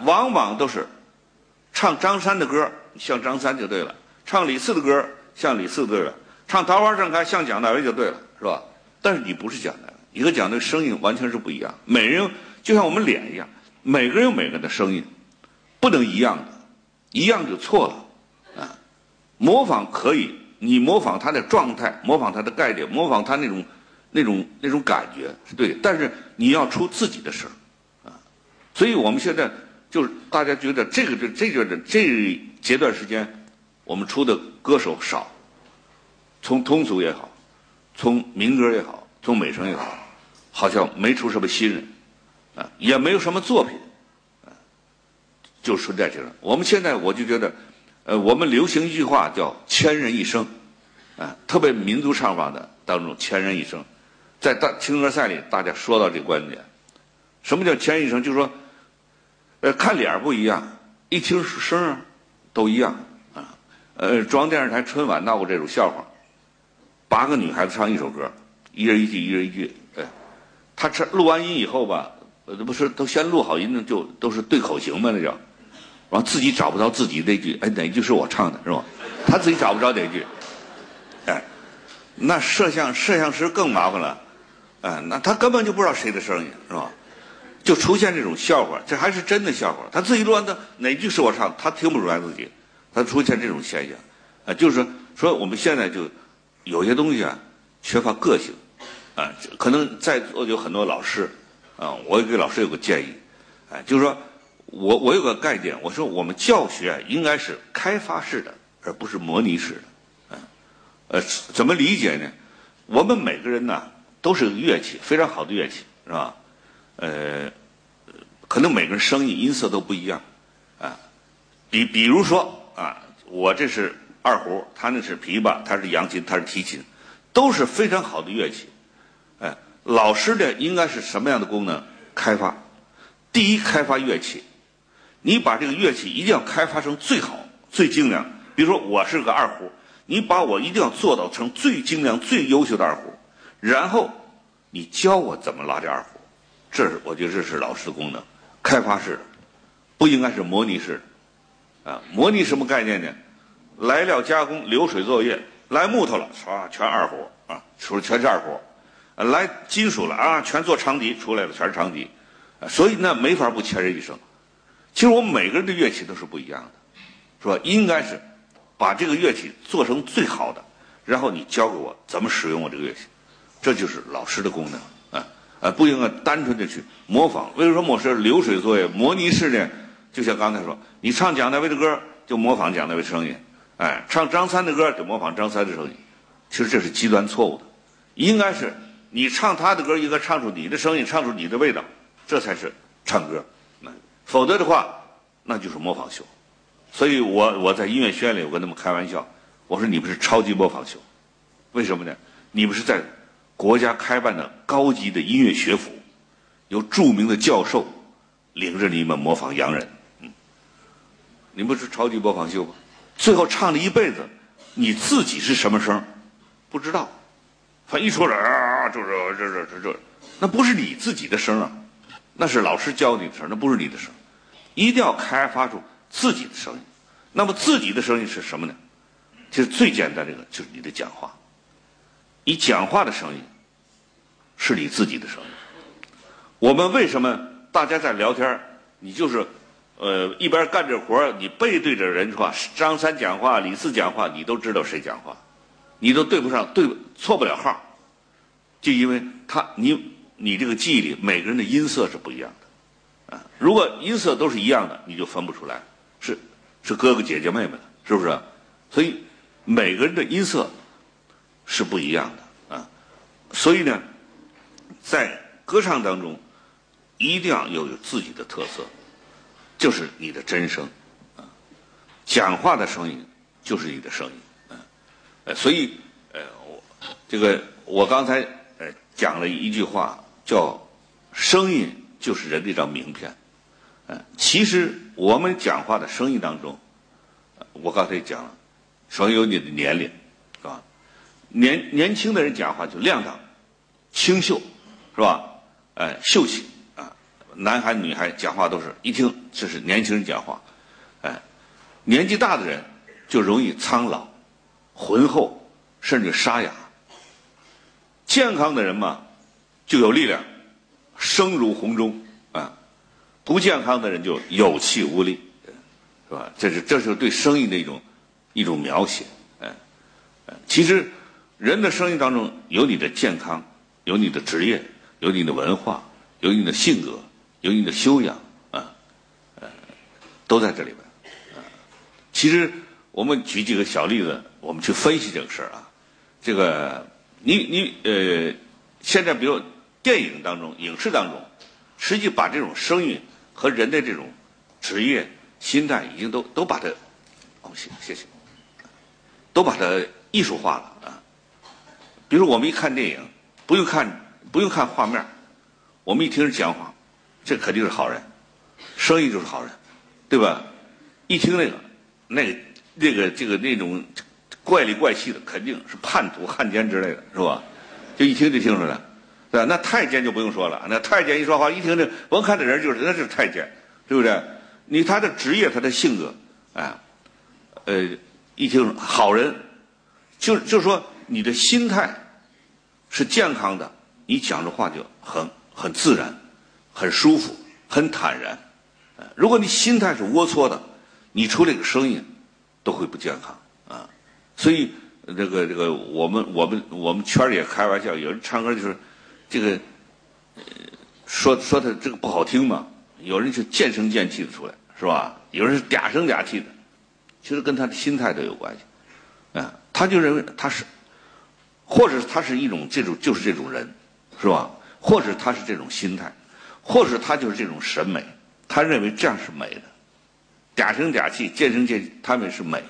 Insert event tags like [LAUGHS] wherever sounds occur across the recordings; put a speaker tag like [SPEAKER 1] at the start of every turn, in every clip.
[SPEAKER 1] 往往都是唱张三的歌像张三就对了，唱李四的歌像李四对了，唱《桃花盛开》像蒋大为就对了，是吧？但是你不是蒋大为，你和蒋大为声音完全是不一样。每人就像我们脸一样，每个人有每个人的声音，不能一样的，一样就错了啊。模仿可以，你模仿他的状态，模仿他的概念，模仿他那种那种那种感觉是对，但是你要出自己的声啊。所以我们现在。就是大家觉得这个这这个这阶段时间，我们出的歌手少，从通俗也好，从民歌也好，从美声也好，好像没出什么新人，啊，也没有什么作品，啊，就存在这种。我们现在我就觉得，呃，我们流行一句话叫“千人一生”，啊，特别民族唱法的当中“千人一生”，在大青歌赛里，大家说到这个观点，什么叫“千人一生”？就是说。呃，看脸不一样，一听声儿都一样啊。呃，中央电视台春晚闹过这种笑话，八个女孩子唱一首歌，一人一句，一人一句。哎，他这录完音以后吧，呃，不是都先录好音呢，就都是对口型嘛，那叫，完自己找不着自己那句，哎，哪句是我唱的，是吧？他自己找不着哪句，哎，那摄像摄像师更麻烦了，哎，那他根本就不知道谁的声音，是吧？就出现这种笑话，这还是真的笑话。他自己录完的哪句是我唱，他听不出来自己，他出现这种现象，啊，就是说我们现在就有些东西啊缺乏个性，啊，可能在座有很多老师，啊，我给老师有个建议，哎，就是说我我有个概念，我说我们教学应该是开发式的，而不是模拟式的，啊，呃，怎么理解呢？我们每个人呢都是乐器，非常好的乐器，是吧？呃，可能每个人声音音色都不一样，啊，比比如说啊，我这是二胡，他那是琵琶，他是扬琴，他是提琴，都是非常好的乐器。哎，老师的应该是什么样的功能？开发，第一开发乐器，你把这个乐器一定要开发成最好、最精良。比如说我是个二胡，你把我一定要做到成最精良、最优秀的二胡，然后你教我怎么拉这二胡。这是我觉得这是老师的功能，开发式的，不应该是模拟式的，啊，模拟什么概念呢？来料加工流水作业，来木头了，唰，全二胡啊，出全是二胡，来金属了啊，全做长笛出来了，全是长笛，所以那没法不千人一生。其实我们每个人的乐器都是不一样的，是吧？应该是把这个乐器做成最好的，然后你教给我怎么使用我这个乐器，这就是老师的功能。呃，不应该单纯的去模仿。为什么我是流水作业、模拟式的？就像刚才说，你唱蒋大为的歌，就模仿蒋大为声音；哎，唱张三的歌，就模仿张三的声音。其实这是极端错误的。应该是你唱他的歌，应该唱出你的声音，唱出你的味道，这才是唱歌。否则的话，那就是模仿秀。所以我我在音乐学院里，我跟他们开玩笑，我说你们是超级模仿秀。为什么呢？你们是在。国家开办的高级的音乐学府，由著名的教授领着你们模仿洋人，嗯，你不是超级模仿秀吗？最后唱了一辈子，你自己是什么声？不知道，反一出来啊，就是这这这这，那不是你自己的声啊，那是老师教你的声，那不是你的声，一定要开发出自己的声音。那么自己的声音是什么呢？其实最简单这个就是你的讲话，你讲话的声音。是你自己的声音。我们为什么大家在聊天你就是，呃，一边干着活你背对着人说话，张三讲话，李四讲话，你都知道谁讲话，你都对不上，对错不了号，就因为他，你你这个记忆里每个人的音色是不一样的，啊，如果音色都是一样的，你就分不出来，是是哥哥姐姐妹妹的，是不是？所以每个人的音色是不一样的啊，所以呢。在歌唱当中，一定要有有自己的特色，就是你的真声，啊，讲话的声音就是你的声音，啊，呃，所以，呃，我这个我刚才呃讲了一句话，叫声音就是人的一张名片，呃，其实我们讲话的声音当中，我刚才讲了，首先有你的年龄，年年轻的人讲话就亮堂、清秀。是吧？哎，秀气啊，男孩女孩讲话都是一听这是年轻人讲话，哎，年纪大的人就容易苍老、浑厚，甚至沙哑。健康的人嘛，就有力量，声如洪钟啊；不健康的人就有气无力，是吧？这是这是对声音的一种一种描写，哎，其实人的声音当中有你的健康，有你的职业，有你的文化，有你的性格，有你的修养啊，呃，都在这里边。啊，其实我们举几个小例子，我们去分析这个事儿啊，这个。你你呃，现在比如电影当中、影视当中，实际把这种声音和人的这种职业、心态，已经都都把它，哦，谢谢谢，都把它艺术化了啊。比如我们一看电影，不用看不用看画面，我们一听人讲话，这肯定是好人，声音就是好人，对吧？一听那个那个那个这个那种。怪里怪气的，肯定是叛徒、汉奸之类的，是吧？就一听就听出来，对吧？那太监就不用说了，那太监一说话，一听这甭看这人就是那是太监，对不对？你他的职业、他的性格，哎，呃，一听好人，就就说你的心态是健康的，你讲的话就很很自然、很舒服、很坦然。如果你心态是龌龊的，你出这个声音都会不健康啊。所以，这个这个，我们我们我们圈里也开玩笑，有人唱歌就是，这个，说说他这个不好听嘛，有人就渐声渐气的出来，是吧？有人是嗲声嗲气的，其实跟他的心态都有关系，啊，他就认为他是，或者他是一种这种就是这种人，是吧？或者他是这种心态，或者他就是这种审美，他认为这样是美的，嗲声嗲气，渐声渐，他们是美，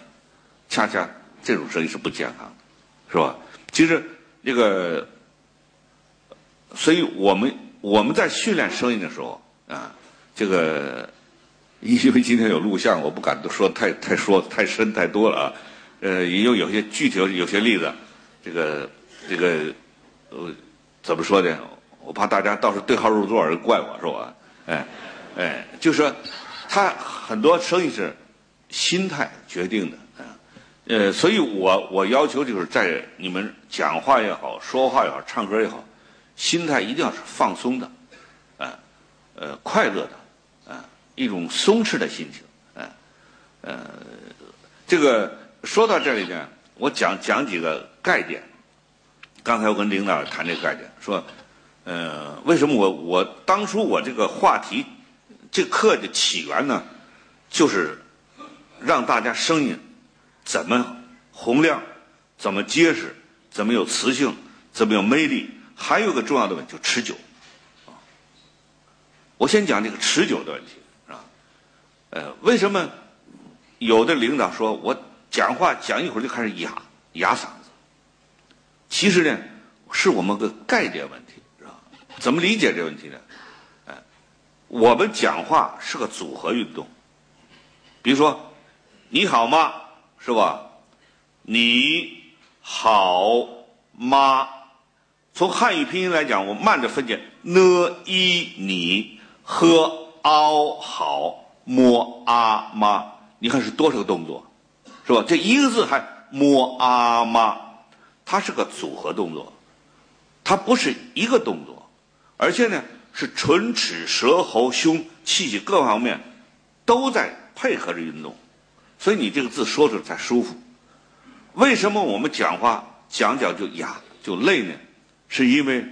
[SPEAKER 1] 恰恰。这种声音是不健康的，是吧？其实这个，所以我们我们在训练声音的时候啊，这个因为今天有录像，我不敢说太太说太深太多了啊。呃，也有有些具体有些例子，这个这个呃怎么说呢？我怕大家到时候对号入座而，怪我是吧？哎哎，就说他很多生意是心态决定的。呃，所以我我要求就是在你们讲话也好，说话也好，唱歌也好，心态一定要是放松的，啊，呃，快乐的，啊，一种松弛的心情，啊，呃，这个说到这里呢，我讲讲几个概念。刚才我跟领导谈这个概念，说，呃，为什么我我当初我这个话题，这课的起源呢，就是让大家声音。怎么洪亮？怎么结实？怎么有磁性？怎么有魅力？还有个重要的问题，就持久。我先讲这个持久的问题，啊，呃，为什么有的领导说我讲话讲一会儿就开始哑哑嗓？其实呢，是我们个概念问题，是吧？怎么理解这个问题呢？哎，我们讲话是个组合运动。比如说，你好吗？是吧？你好吗？从汉语拼音来讲，我慢着分解：n i 你和 ao 好摸啊妈。你看是多少个动作，是吧？这一个字还摸啊妈，它是个组合动作，它不是一个动作，而且呢是唇齿舌喉胸气息各方面都在配合着运动。所以你这个字说出来才舒服。为什么我们讲话讲讲就哑就累呢？是因为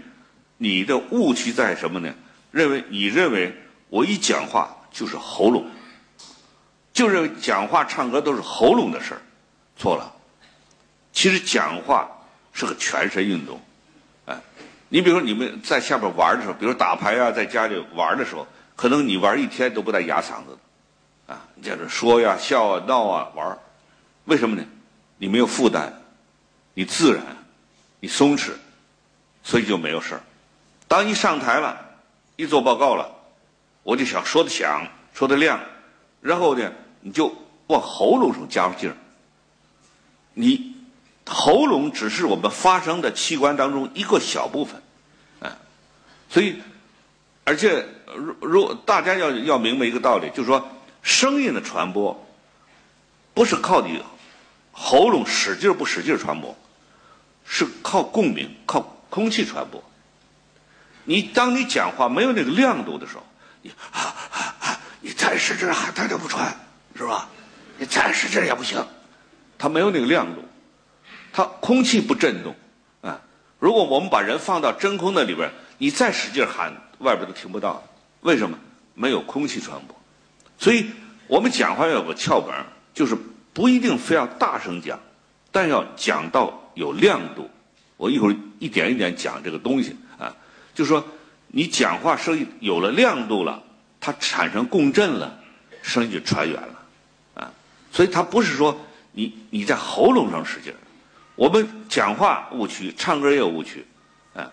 [SPEAKER 1] 你的误区在什么呢？认为你认为我一讲话就是喉咙，就认为讲话唱歌都是喉咙的事儿，错了。其实讲话是个全身运动。哎，你比如说你们在下边玩的时候，比如打牌啊，在家里玩的时候，可能你玩一天都不带哑嗓子的。啊，你在这说呀、笑啊、闹啊、玩为什么呢？你没有负担，你自然，你松弛，所以就没有事儿。当一上台了，一做报告了，我就想说的响，说的亮，然后呢，你就往喉咙上加劲儿。你喉咙只是我们发声的器官当中一个小部分，啊，所以而且，如如大家要要明白一个道理，就是说，声音的传播不是靠你喉咙使劲不使劲传播，是靠共鸣，靠空气传播。你当你讲话没有那个亮度的时候，你啊啊啊，你再使劲喊，它就不传，是吧？你再使劲也不行，它没有那个亮度，它空气不震动啊。如果我们把人放到真空的里边，你再使劲喊，外边都听不到。为什么？没有空气传播。所以我们讲话要有个窍门，就是不一定非要大声讲，但要讲到有亮度。我一会儿一点一点讲这个东西啊，就说你讲话声音有了亮度了，它产生共振了，声音就传远了。啊所以它不是说你你在喉咙上使劲儿，我们讲话误区，唱歌也有误区，啊，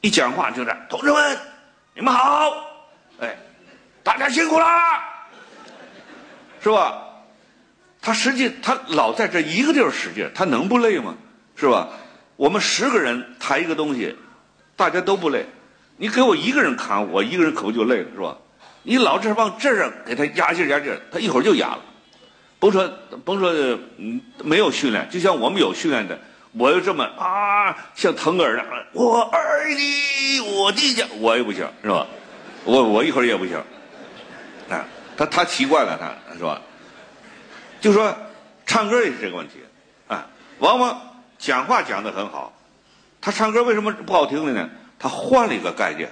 [SPEAKER 1] 一讲话就是同志们，你们好，哎，大家辛苦啦，是吧？他实际他老在这一个地儿使劲，他能不累吗？是吧？我们十个人抬一个东西，大家都不累，你给我一个人扛，我一个人可不就累了，是吧？你老是往这儿给他压劲压劲，他一会儿就哑了。甭说甭说，嗯，没有训练，就像我们有训练的，我又这么啊，像腾格尔的，我爱你，我的家，我也不行，是吧？我我一会儿也不行，啊，他他习惯了，他是吧？就说唱歌也是这个问题，啊，往往讲话讲的很好，他唱歌为什么不好听了呢？他换了一个概念，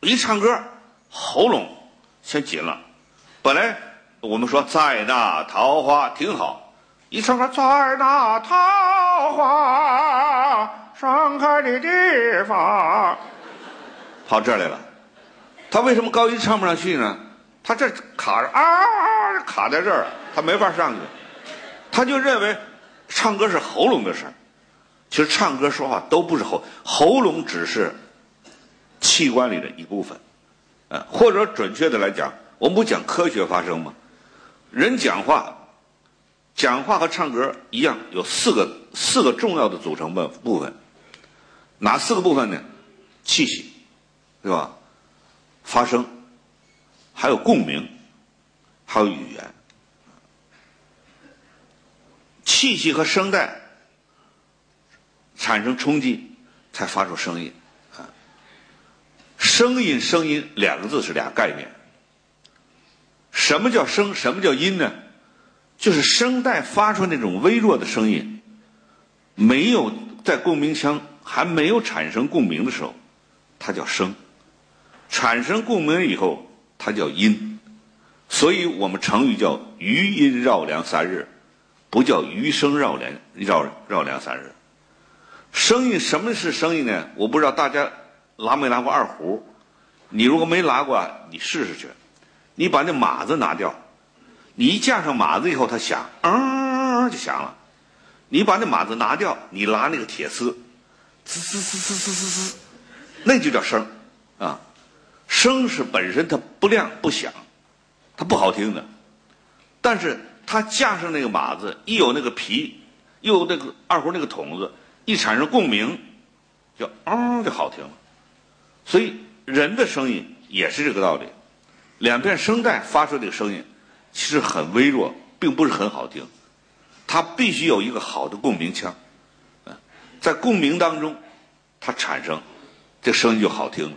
[SPEAKER 1] 一唱歌喉咙先紧了，本来。我们说在那桃花挺好，一唱歌在那桃花盛开的地方，跑这儿来了。他为什么高音唱不上去呢？他这卡着啊，卡在这儿，他没法上去。他就认为唱歌是喉咙的事儿。其实唱歌说话都不是喉，喉咙只是器官里的一部分。呃，或者准确的来讲，我们不讲科学发声吗？人讲话，讲话和唱歌一样，有四个四个重要的组成部部分。哪四个部分呢？气息，对吧？发声，还有共鸣，还有语言。气息和声带产生冲击，才发出声音。啊，声音，声音两个字是俩概念。什么叫声？什么叫音呢？就是声带发出那种微弱的声音，没有在共鸣腔还没有产生共鸣的时候，它叫声；产生共鸣以后，它叫音。所以我们成语叫“余音绕梁三日”，不叫“余声绕梁绕绕梁三日”。声音什么是声音呢？我不知道大家拿没拿过二胡？你如果没拿过，你试试去。你把那马子拿掉，你一架上马子以后，它响，嗯，就响了。你把那马子拿掉，你拉那个铁丝，滋滋滋滋滋滋滋，那就叫声啊。声是本身它不亮不响，它不好听的。但是它架上那个马子，一有那个皮，又有那个二胡那个筒子，一产生共鸣，就嗯就好听了。所以人的声音也是这个道理。两片声带发出这个声音，其实很微弱，并不是很好听。它必须有一个好的共鸣腔，在共鸣当中，它产生这声音就好听了。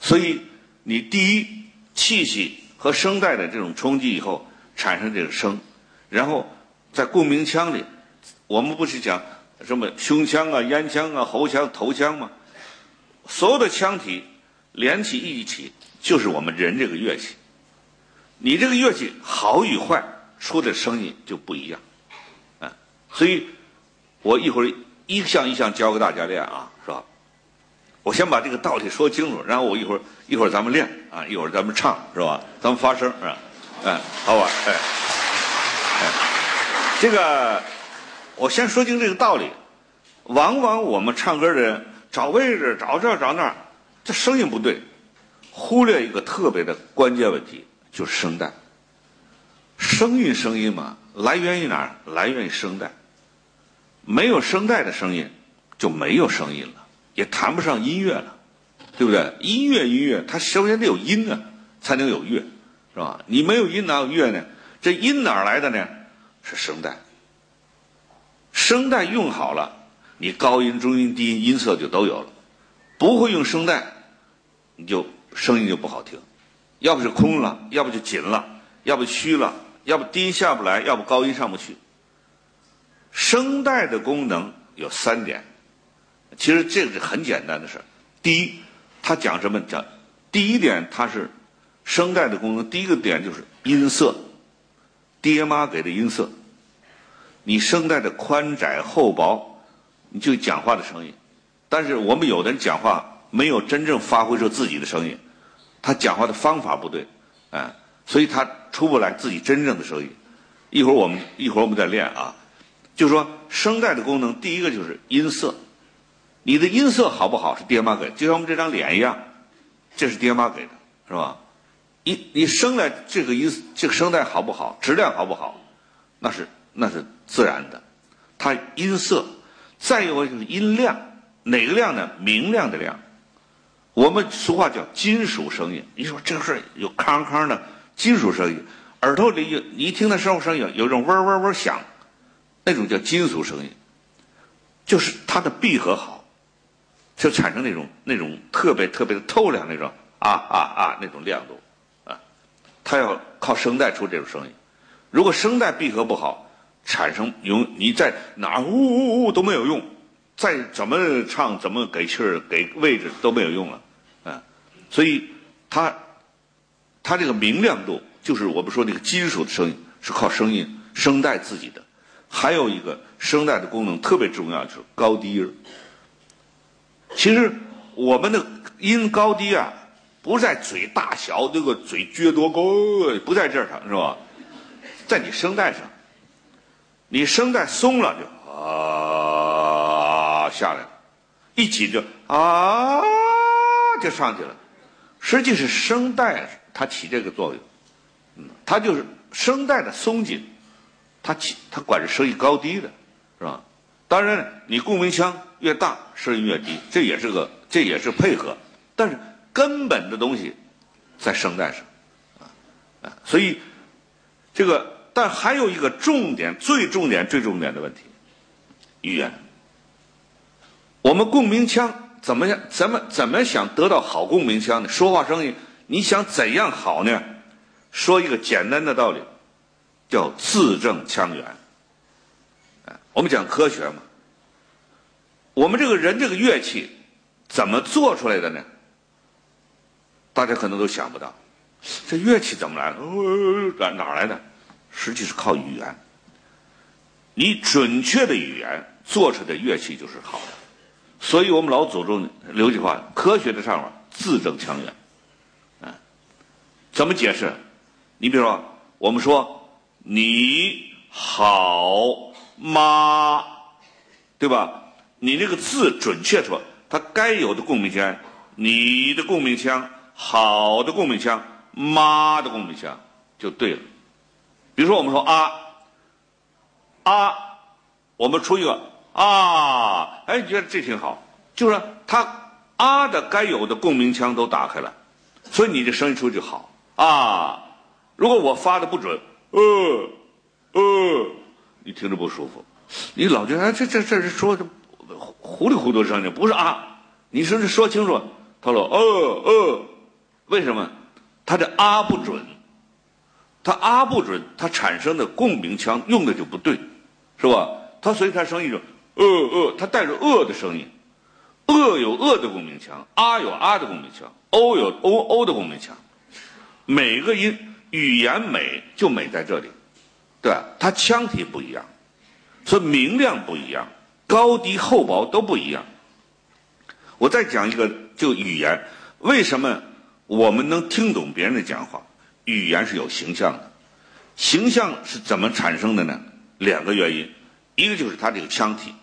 [SPEAKER 1] 所以你第一气息和声带的这种冲击以后产生这个声，然后在共鸣腔里，我们不是讲什么胸腔啊、咽腔啊、喉腔、头腔吗？所有的腔体连起一起。就是我们人这个乐器，你这个乐器好与坏，出的声音就不一样，所以，我一会儿一项一项教给大家练啊，是吧？我先把这个道理说清楚，然后我一会儿一会儿咱们练啊，一会儿咱们唱是吧？咱们发声是吧？哎，好吧，哎，哎，这个我先说清这个道理。往往我们唱歌的人找位置找这找那，这声音不对。忽略一个特别的关键问题，就是声带。声韵声音嘛，来源于哪儿？来源于声带。没有声带的声音，就没有声音了，也谈不上音乐了。对不对？音乐音乐，它首先得有音啊，才能有乐，是吧？你没有音哪有乐呢？这音哪来的呢？是声带。声带用好了，你高音、中音、低音音色就都有了。不会用声带，你就声音就不好听，要不是空了，要不就紧了，要不虚了，要不低音下不来，要不高音上不去。声带的功能有三点，其实这个是很简单的事儿。第一，它讲什么？讲第一点，它是声带的功能。第一个点就是音色，爹妈给的音色。你声带的宽窄厚薄，你就讲话的声音。但是我们有的人讲话没有真正发挥出自己的声音，他讲话的方法不对，哎，所以他出不来自己真正的声音。一会儿我们一会儿我们再练啊，就是说声带的功能，第一个就是音色，你的音色好不好是爹妈给，就像我们这张脸一样，这是爹妈给的，是吧？你你生来这个音这个声带好不好，质量好不好，那是那是自然的，它音色，再有就是音量。哪个量呢？明亮的亮。我们俗话叫金属声音。你说这个事有康康的金属声音，耳朵里有你一听那生物声音，有一种嗡嗡嗡响，那种叫金属声音，就是它的闭合好，就产生那种那种特别特别的透亮那种啊啊啊那种亮度啊。它要靠声带出这种声音。如果声带闭合不好，产生用你在哪呜呜呜都没有用。再怎么唱，怎么给气儿、给位置都没有用了，啊，所以它它这个明亮度，就是我们说那个金属的声音是靠声音声带自己的。还有一个声带的功能特别重要，就是高低音。其实我们的音高低啊，不在嘴大小，这个嘴撅多高，不在这儿上是吧？在你声带上，你声带松了就啊。下来了，一紧就啊，就上去了。实际是声带它起这个作用，嗯，它就是声带的松紧，它起它管着声音高低的，是吧？当然，你共鸣腔越大，声音越低，这也是个这也是配合，但是根本的东西在声带上，啊啊，所以这个但还有一个重点，最重点最重点的问题，语言。我们共鸣腔怎么样？怎么怎么想得到好共鸣腔呢？说话声音，你想怎样好呢？说一个简单的道理，叫字正腔圆。我们讲科学嘛。我们这个人这个乐器怎么做出来的呢？大家可能都想不到，这乐器怎么来的？哪来的？实际是靠语言。你准确的语言做出的乐器就是好的。所以我们老祖宗留句话：科学的唱法，字正腔圆。怎么解释？你比如说，我们说“你好吗”，对吧？你那个字准确说，它该有的共鸣腔，你的共鸣腔，好的共鸣腔，妈的共鸣腔就对了。比如说，我们说“啊啊”，我们出一个。啊，哎，你觉得这挺好，就是他啊的该有的共鸣腔都打开了，所以你的声音出去就好啊。如果我发的不准，呃呃，你听着不舒服，你老觉得这这这是说的糊里糊涂声音，不是啊。你说说清楚，他说呃呃，为什么？他这啊不准，他啊不准，他产生的共鸣腔用的就不对，是吧？他所以他声音就。呃呃，他带着呃的声音，呃有呃的共鸣腔，啊有啊的共鸣腔，哦有哦哦的共鸣腔，每个音语言美就美在这里，对？它腔体不一样，所以明亮不一样，高低厚薄都不一样。我再讲一个，就语言，为什么我们能听懂别人的讲话？语言是有形象的，形象是怎么产生的呢？两个原因，一个就是它这个腔体。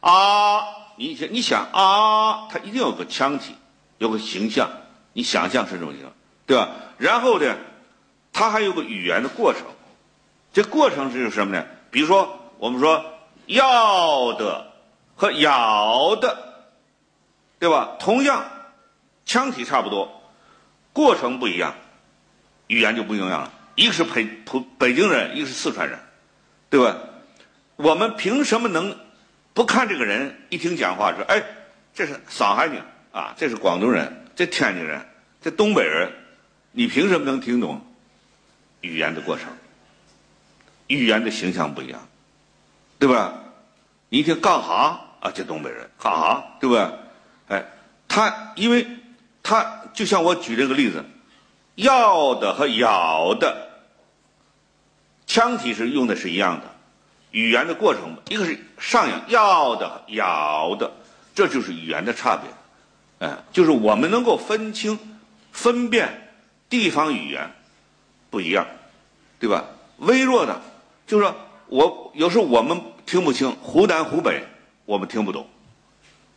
[SPEAKER 1] 啊，你想，你想啊，它一定有个腔体，有个形象，你想象是这种形象，对吧？然后呢，它还有个语言的过程，这过程是什么呢？比如说，我们说要的和咬的，对吧？同样，腔体差不多，过程不一样，语言就不一样了。一个是北普北京人，一个是四川人，对吧？我们凭什么能不看这个人？一听讲话说，哎，这是上海人啊，这是广东人，这天津人，这东北人，你凭什么能听懂语言的过程？语言的形象不一样，对吧？你一听干哈啊？这东北人干哈？对吧？哎，他因为他就像我举这个例子，要的和咬的腔体是用的是一样的，语言的过程一个是上扬要的咬的，这就是语言的差别。哎，就是我们能够分清、分辨地方语言不一样，对吧？微弱的。就是说我有时候我们听不清湖南湖北，我们听不懂，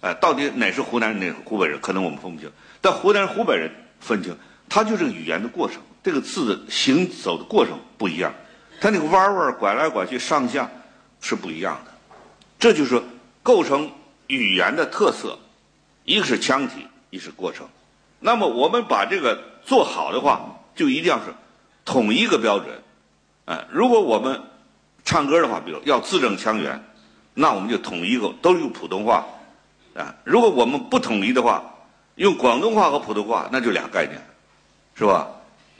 [SPEAKER 1] 哎，到底哪是湖南人，哪是湖北人，可能我们分不清。但湖南湖北人分清，他就是语言的过程，这个字行走的过程不一样，他那个弯弯拐来拐去上下是不一样的。这就是构成语言的特色，一个是腔体，一是过程。那么我们把这个做好的话，就一定要是统一个标准，哎，如果我们唱歌的话，比如要字正腔圆，那我们就统一个，都用普通话，啊，如果我们不统一的话，用广东话和普通话，那就俩概念，是吧？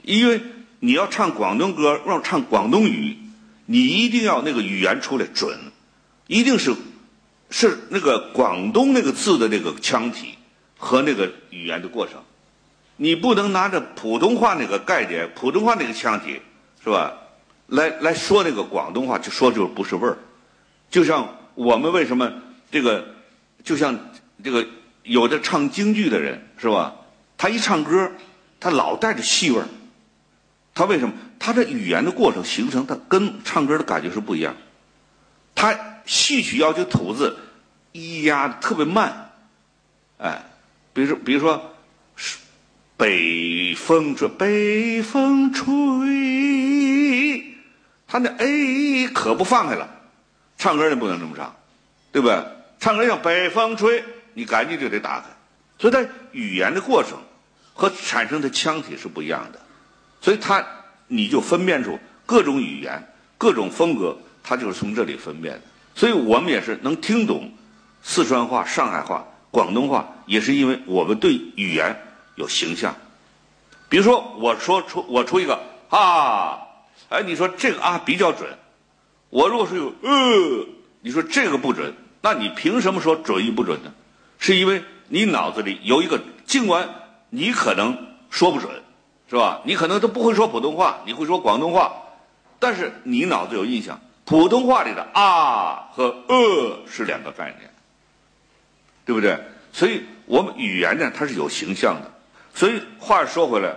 [SPEAKER 1] 因为你要唱广东歌，要唱广东语，你一定要那个语言出来准，一定是是那个广东那个字的那个腔体和那个语言的过程，你不能拿着普通话那个概念、普通话那个腔体，是吧？来来说那个广东话，就说就是不是味儿，就像我们为什么这个，就像这个有的唱京剧的人是吧？他一唱歌，他老带着戏味儿。他为什么？他的语言的过程形成，他跟唱歌的感觉是不一样。他戏曲要求吐字咿呀特别慢，哎，比如说比如说，北风这，北风吹。他那 A 可不放开了，唱歌你不能这么唱，对不对？唱歌像北风吹，你赶紧就得打开。所以，它语言的过程和产生的腔体是不一样的。所以，它你就分辨出各种语言、各种风格，它就是从这里分辨的。所以我们也是能听懂四川话、上海话、广东话，也是因为我们对语言有形象。比如说，我说出我出一个啊。哎，你说这个啊比较准，我如果是有呃，你说这个不准，那你凭什么说准与不准呢？是因为你脑子里有一个，尽管你可能说不准，是吧？你可能都不会说普通话，你会说广东话，但是你脑子有印象，普通话里的啊和呃是两个概念，对不对？所以我们语言呢，它是有形象的。所以话说回来，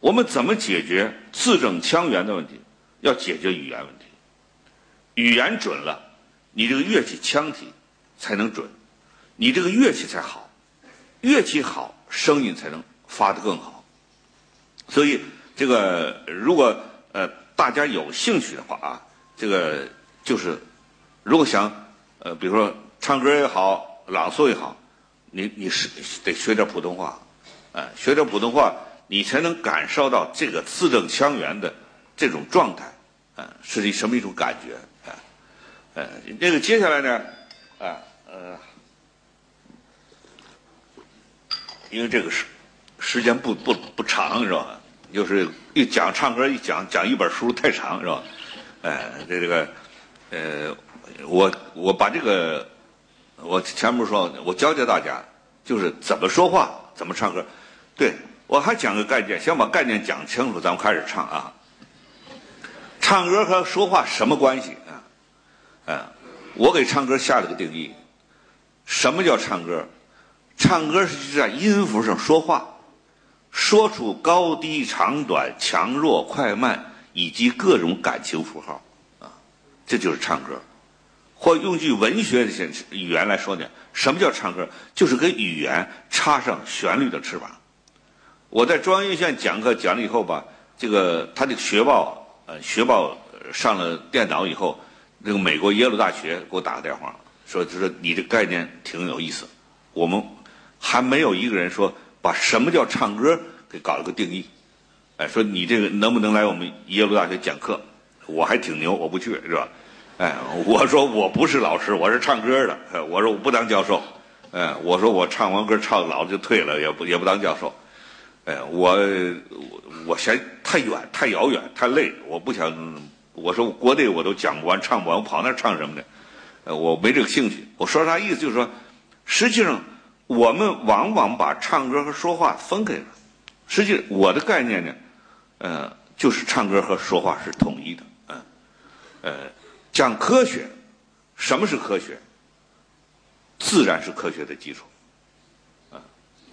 [SPEAKER 1] 我们怎么解决字正腔圆的问题？要解决语言问题，语言准了，你这个乐器腔体才能准，你这个乐器才好，乐器好，声音才能发得更好。所以，这个如果呃大家有兴趣的话啊，这个就是如果想呃比如说唱歌也好，朗诵也好，你你是得学点普通话，哎，学点普通话，你才能感受到这个字正腔圆的这种状态。啊，是一什么一种感觉啊？呃，那个接下来呢，啊呃，因为这个时时间不不不长是吧？就是一讲唱歌一讲讲一本书太长是吧？哎，这这个呃，我我把这个我前面说，我教教大家，就是怎么说话，怎么唱歌。对我还讲个概念，先把概念讲清楚，咱们开始唱啊。唱歌和说话什么关系啊？啊，我给唱歌下了个定义。什么叫唱歌？唱歌是在音符上说话，说出高低长短、强弱快慢以及各种感情符号啊，这就是唱歌。或用句文学的语言来说呢，什么叫唱歌？就是给语言插上旋律的翅膀。我在中央音乐学院讲课讲了以后吧，这个他这个学报。呃，学报上了电脑以后，那个美国耶鲁大学给我打个电话，说就说你这概念挺有意思，我们还没有一个人说把什么叫唱歌给搞了个定义。哎，说你这个能不能来我们耶鲁大学讲课？我还挺牛，我不去是吧？哎，我说我不是老师，我是唱歌的。我说我不当教授。哎，我说我唱完歌唱老了就退了，也不也不当教授。哎，我我嫌太远、太遥远、太累，我不想。我说国内我都讲不完、唱不完，我跑那唱什么呢？呃，我没这个兴趣。我说啥意思？就是说，实际上我们往往把唱歌和说话分开了。实际我的概念呢，呃，就是唱歌和说话是统一的。嗯，呃，讲科学，什么是科学？自然是科学的基础。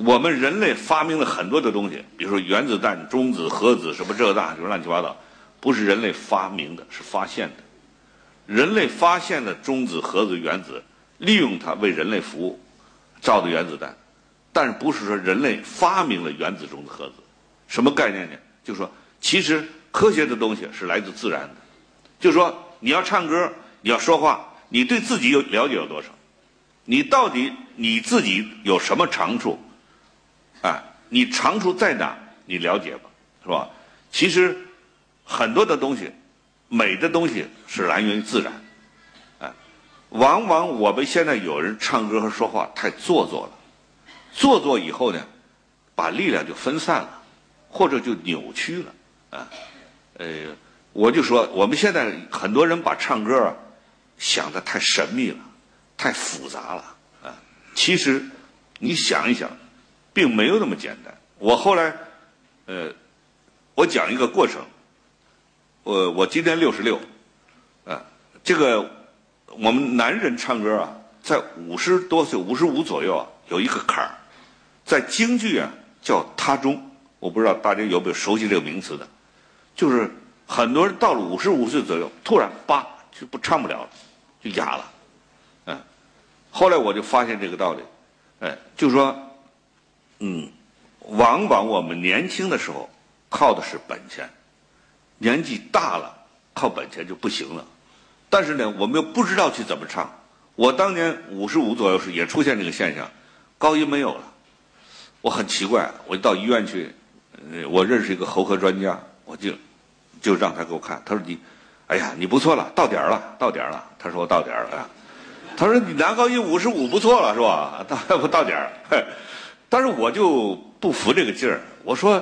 [SPEAKER 1] 我们人类发明了很多的东西，比如说原子弹、中子、核子，什么这那，就乱七八糟，不是人类发明的，是发现的。人类发现了中子、核子、原子，利用它为人类服务，造的原子弹。但是不是说人类发明了原子、中子、核子？什么概念呢？就说，其实科学的东西是来自自然的。就说，你要唱歌，你要说话，你对自己有了解有多少？你到底你自己有什么长处？啊，你长处在哪？你了解吧，是吧？其实很多的东西，美的东西是来源于自然。啊，往往我们现在有人唱歌和说话太做作了，做作以后呢，把力量就分散了，或者就扭曲了。啊，呃，我就说我们现在很多人把唱歌啊想的太神秘了，太复杂了。啊，其实你想一想。并没有那么简单。我后来，呃，我讲一个过程。我我今年六十六，啊，这个我们男人唱歌啊，在五十多岁、五十五左右啊，有一个坎儿，在京剧啊叫他中，我不知道大家有没有熟悉这个名词的，就是很多人到了五十五岁左右，突然叭就不唱不了了，就哑了，嗯。后来我就发现这个道理，哎，就说。嗯，往往我们年轻的时候靠的是本钱，年纪大了靠本钱就不行了。但是呢，我们又不知道去怎么唱。我当年五十五左右时也出现这个现象，高音没有了，我很奇怪，我就到医院去，我认识一个喉科专家，我就就让他给我看，他说你，哎呀，你不错了，到点儿了，到点儿了。他说我到点儿了，他说你男高音五十五不错了，是吧？到 [LAUGHS] 不到点儿。但是我就不服这个劲儿，我说，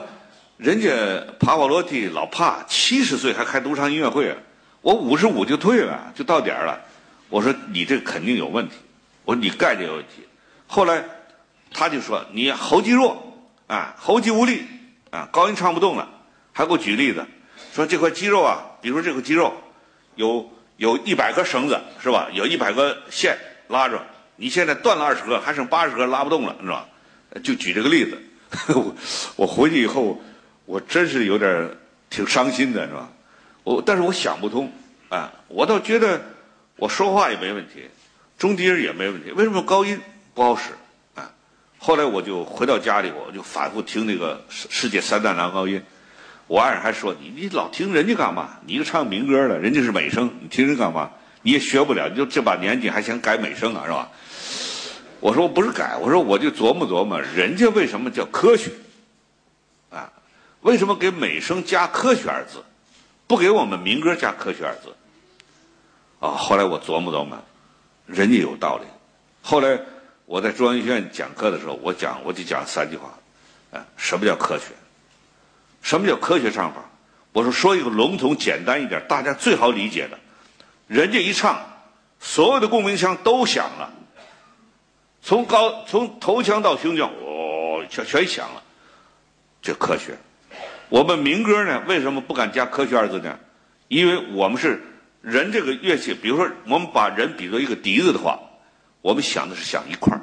[SPEAKER 1] 人家帕瓦罗蒂老帕七十岁还开独唱音乐会，我五十五就退了，就到点儿了。我说你这肯定有问题，我说你概念有问题。后来他就说你喉肌弱啊，喉肌无力啊，高音唱不动了。还给我举例子，说这块肌肉啊，比如说这块肌肉有有一百根绳子是吧？有一百个线拉着，你现在断了二十个，还剩八十个拉不动了，是吧？就举这个例子，[LAUGHS] 我我回去以后，我真是有点挺伤心的，是吧？我但是我想不通啊，我倒觉得我说话也没问题，中低音也没问题，为什么高音不好使啊？后来我就回到家里，我就反复听那个世世界三大男高音，我爱人还说你你老听人家干嘛？你一个唱民歌的，人家是美声，你听人干嘛？你也学不了，你就这把年纪还想改美声啊，是吧？我说我不是改，我说我就琢磨琢磨，人家为什么叫科学？啊，为什么给美声加科学二字，不给我们民歌加科学二字？啊，后来我琢磨琢磨，人家有道理。后来我在中央音乐院讲课的时候，我讲我就讲三句话，啊，什么叫科学？什么叫科学唱法？我说说一个笼统简单一点，大家最好理解的，人家一唱，所有的共鸣腔都响了。从高从头腔到胸腔，哦，全全响了，这科学。我们民歌呢，为什么不敢加科学二字呢？因为我们是人这个乐器，比如说我们把人比作一个笛子的话，我们想的是想一块儿，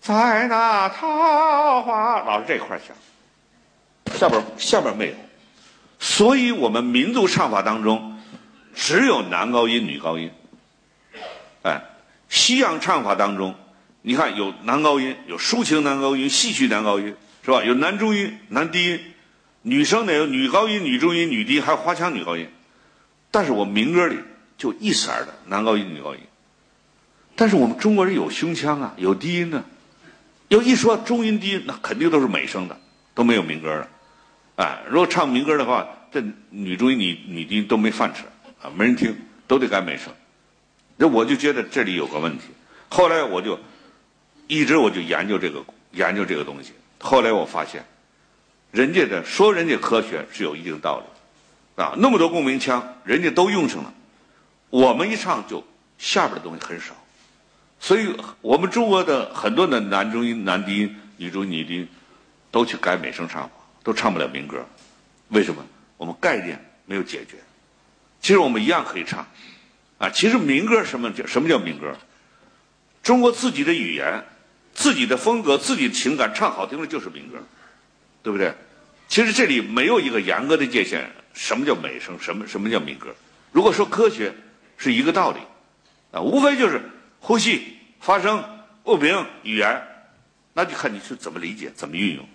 [SPEAKER 1] 在那桃花老是这块儿响，下边下边没有，所以我们民族唱法当中只有男高音女高音，哎，西洋唱法当中。你看，有男高音，有抒情男高音，戏曲男高音，是吧？有男中音、男低音，女生呢有女高音、女中音、女低音，还有花腔女高音。但是我民歌里就一色儿的男高音、女高音。但是我们中国人有胸腔啊，有低音呢，要一说中音低音，那肯定都是美声的，都没有民歌的。哎，如果唱民歌的话，这女中音、女女低音都没饭吃啊，没人听，都得改美声。那我就觉得这里有个问题。后来我就一直我就研究这个研究这个东西。后来我发现，人家的说人家科学是有一定道理啊，那么多共鸣腔，人家都用上了，我们一唱就下边的东西很少。所以我们中国的很多的男中音、男低音、女中、女低音都去改美声唱法，都唱不了民歌。为什么？我们概念没有解决。其实我们一样可以唱。啊，其实民歌什么叫什么叫民歌？中国自己的语言、自己的风格、自己的情感，唱好听了就是民歌，对不对？其实这里没有一个严格的界限，什么叫美声，什么什么叫民歌？如果说科学是一个道理，啊，无非就是呼吸、发声、共鸣、语言，那就看你是怎么理解、怎么运用。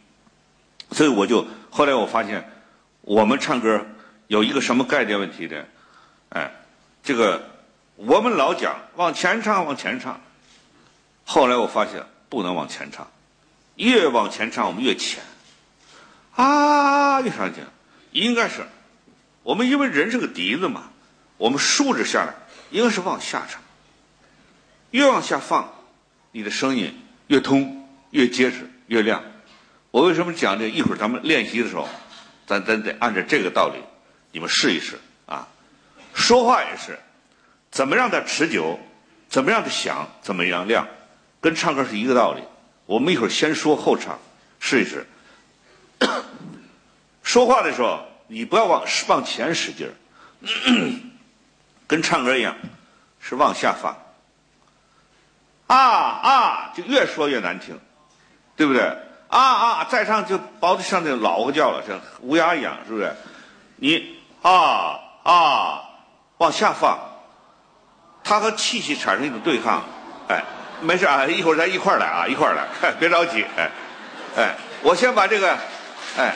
[SPEAKER 1] 所以我就后来我发现，我们唱歌有一个什么概念问题呢？哎。这个我们老讲往前唱，往前唱。后来我发现不能往前唱，越往前唱我们越浅。啊，越上去，应该是我们因为人是个笛子嘛，我们竖着下来，应该是往下唱。越往下放，你的声音越通、越结实、越亮。我为什么讲这？一会儿咱们练习的时候，咱咱得按照这个道理，你们试一试啊。说话也是，怎么让它持久，怎么让它响，怎么样亮，跟唱歌是一个道理。我们一会儿先说后唱，试一试。说话的时候，你不要往往前使劲儿，跟唱歌一样，是往下放。啊啊，就越说越难听，对不对？啊啊，再唱就包的像那老虎叫了，像乌鸦一样，是不是？你啊啊。往下放，它和气息产生一种对抗，哎，没事啊，一会儿咱一块儿来啊，一块儿来，[LAUGHS] 别着急，哎，哎，我先把这个，哎，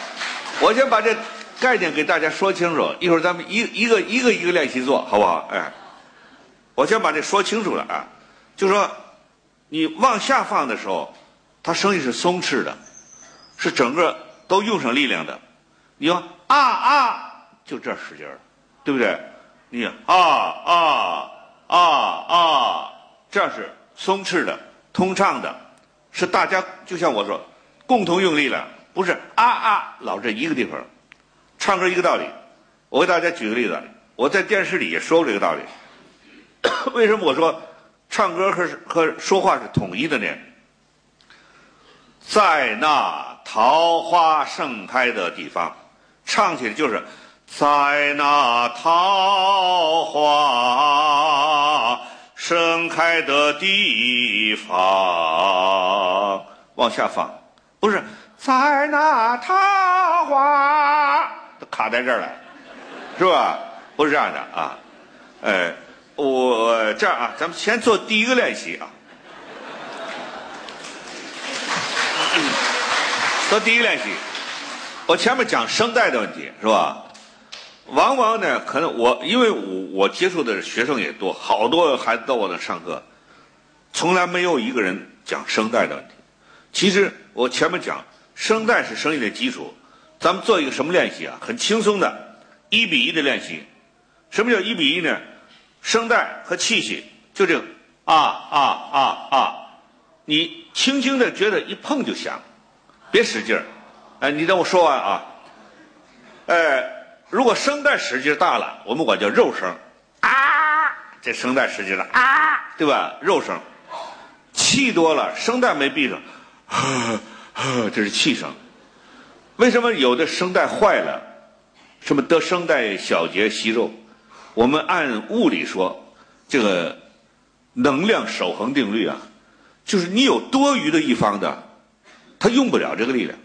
[SPEAKER 1] 我先把这概念给大家说清楚，一会儿咱们一一个一个一个练习做好不好？哎，我先把这说清楚了啊，就说你往下放的时候，它声音是松弛的，是整个都用上力量的，你说啊啊，就这使劲儿，对不对？你啊啊啊啊，这是松弛的、通畅的，是大家就像我说，共同用力了，不是啊啊老这一个地方，唱歌一个道理。我给大家举个例子，我在电视里也说过这个道理。[COUGHS] 为什么我说唱歌和和说话是统一的呢？在那桃花盛开的地方，唱起来就是。在那桃花盛开的地方，往下放，不是在那桃花，卡在这儿了，是吧？不是这样的啊，哎，我这样啊，咱们先做第一个练习啊，做第一个练习。我前面讲声带的问题，是吧？往往呢，可能我因为我我接触的学生也多，好多孩子到我那上课，从来没有一个人讲声带的问题。其实我前面讲，声带是声音的基础。咱们做一个什么练习啊？很轻松的，一比一的练习。什么叫一比一呢？声带和气息就这啊啊啊啊，你轻轻的觉得一碰就响，别使劲儿。哎，你等我说完啊，哎。如果声带使劲大了，我们管叫肉声，啊，这声带使劲了，啊，对吧？肉声，气多了，声带没闭上，呵呵，这是气声。为什么有的声带坏了？什么得声带小结息肉？我们按物理说，这个能量守恒定律啊，就是你有多余的一方的，它用不了这个力量，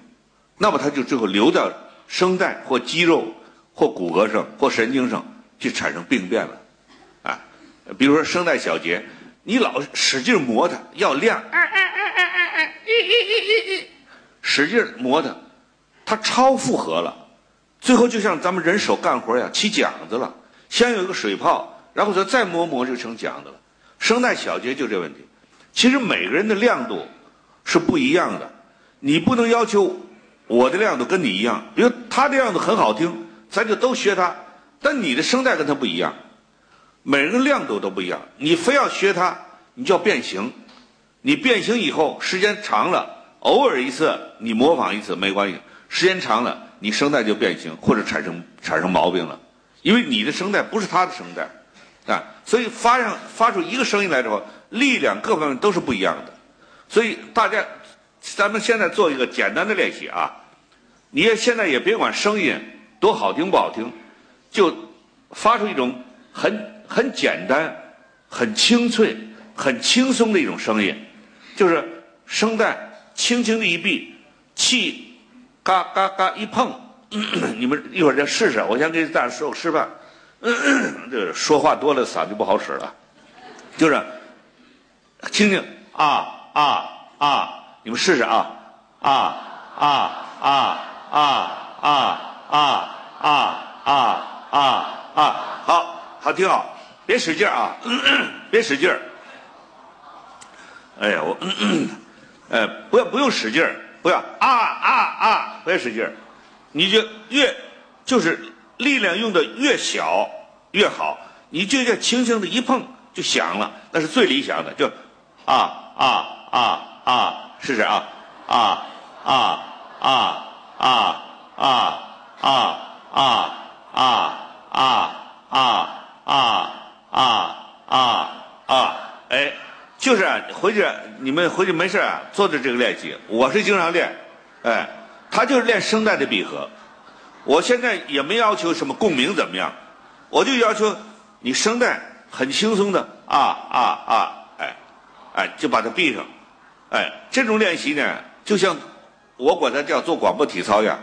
[SPEAKER 1] 那么它就最后流到声带或肌肉。或骨骼上，或神经上，就产生病变了，啊，比如说声带小结，你老使劲磨它，要亮，使劲磨它，它超负荷了，最后就像咱们人手干活一样，起茧子了，先有一个水泡，然后再再磨磨就成茧子了。声带小结就这问题，其实每个人的亮度是不一样的。你不能要求我的亮度跟你一样，比如他的样子很好听，咱就都学他。但你的声带跟他不一样，每个人亮度都不一样。你非要学他，你就要变形。你变形以后，时间长了，偶尔一次你模仿一次没关系。时间长了，你声带就变形或者产生产生毛病了，因为你的声带不是他的声带。啊，所以发上发出一个声音来之后，力量各方面都是不一样的。所以大家，咱们现在做一个简单的练习啊，你也现在也别管声音多好听不好听就发出一种很很简单很清脆很轻松的一种声音就是声带轻轻的一闭气嘎嘎嘎一碰 [COUGHS] 你们一会儿再试试我先给大家做个示范 [COUGHS] 这这说话多了嗓子不好使了就是听听啊啊啊你们试试啊啊啊啊啊啊啊啊啊啊啊！好，好，挺好。别使劲儿啊，别使劲儿。哎呀，我，哎，不要，不用使劲儿，不要。啊啊啊！不要使劲儿，你就越就是力量用的越小越好，你就要轻轻的一碰就响了，那是最理想的。就啊啊啊啊！试试啊啊啊啊啊啊！啊啊啊啊啊啊啊啊啊！哎，就是回去你们回去没事啊，做做这个练习。我是经常练，哎，他就是练声带的闭合。我现在也没要求什么共鸣怎么样，我就要求你声带很轻松的啊啊啊，哎，哎，就把它闭上，哎，这种练习呢，就像我管它叫做广播体操一样，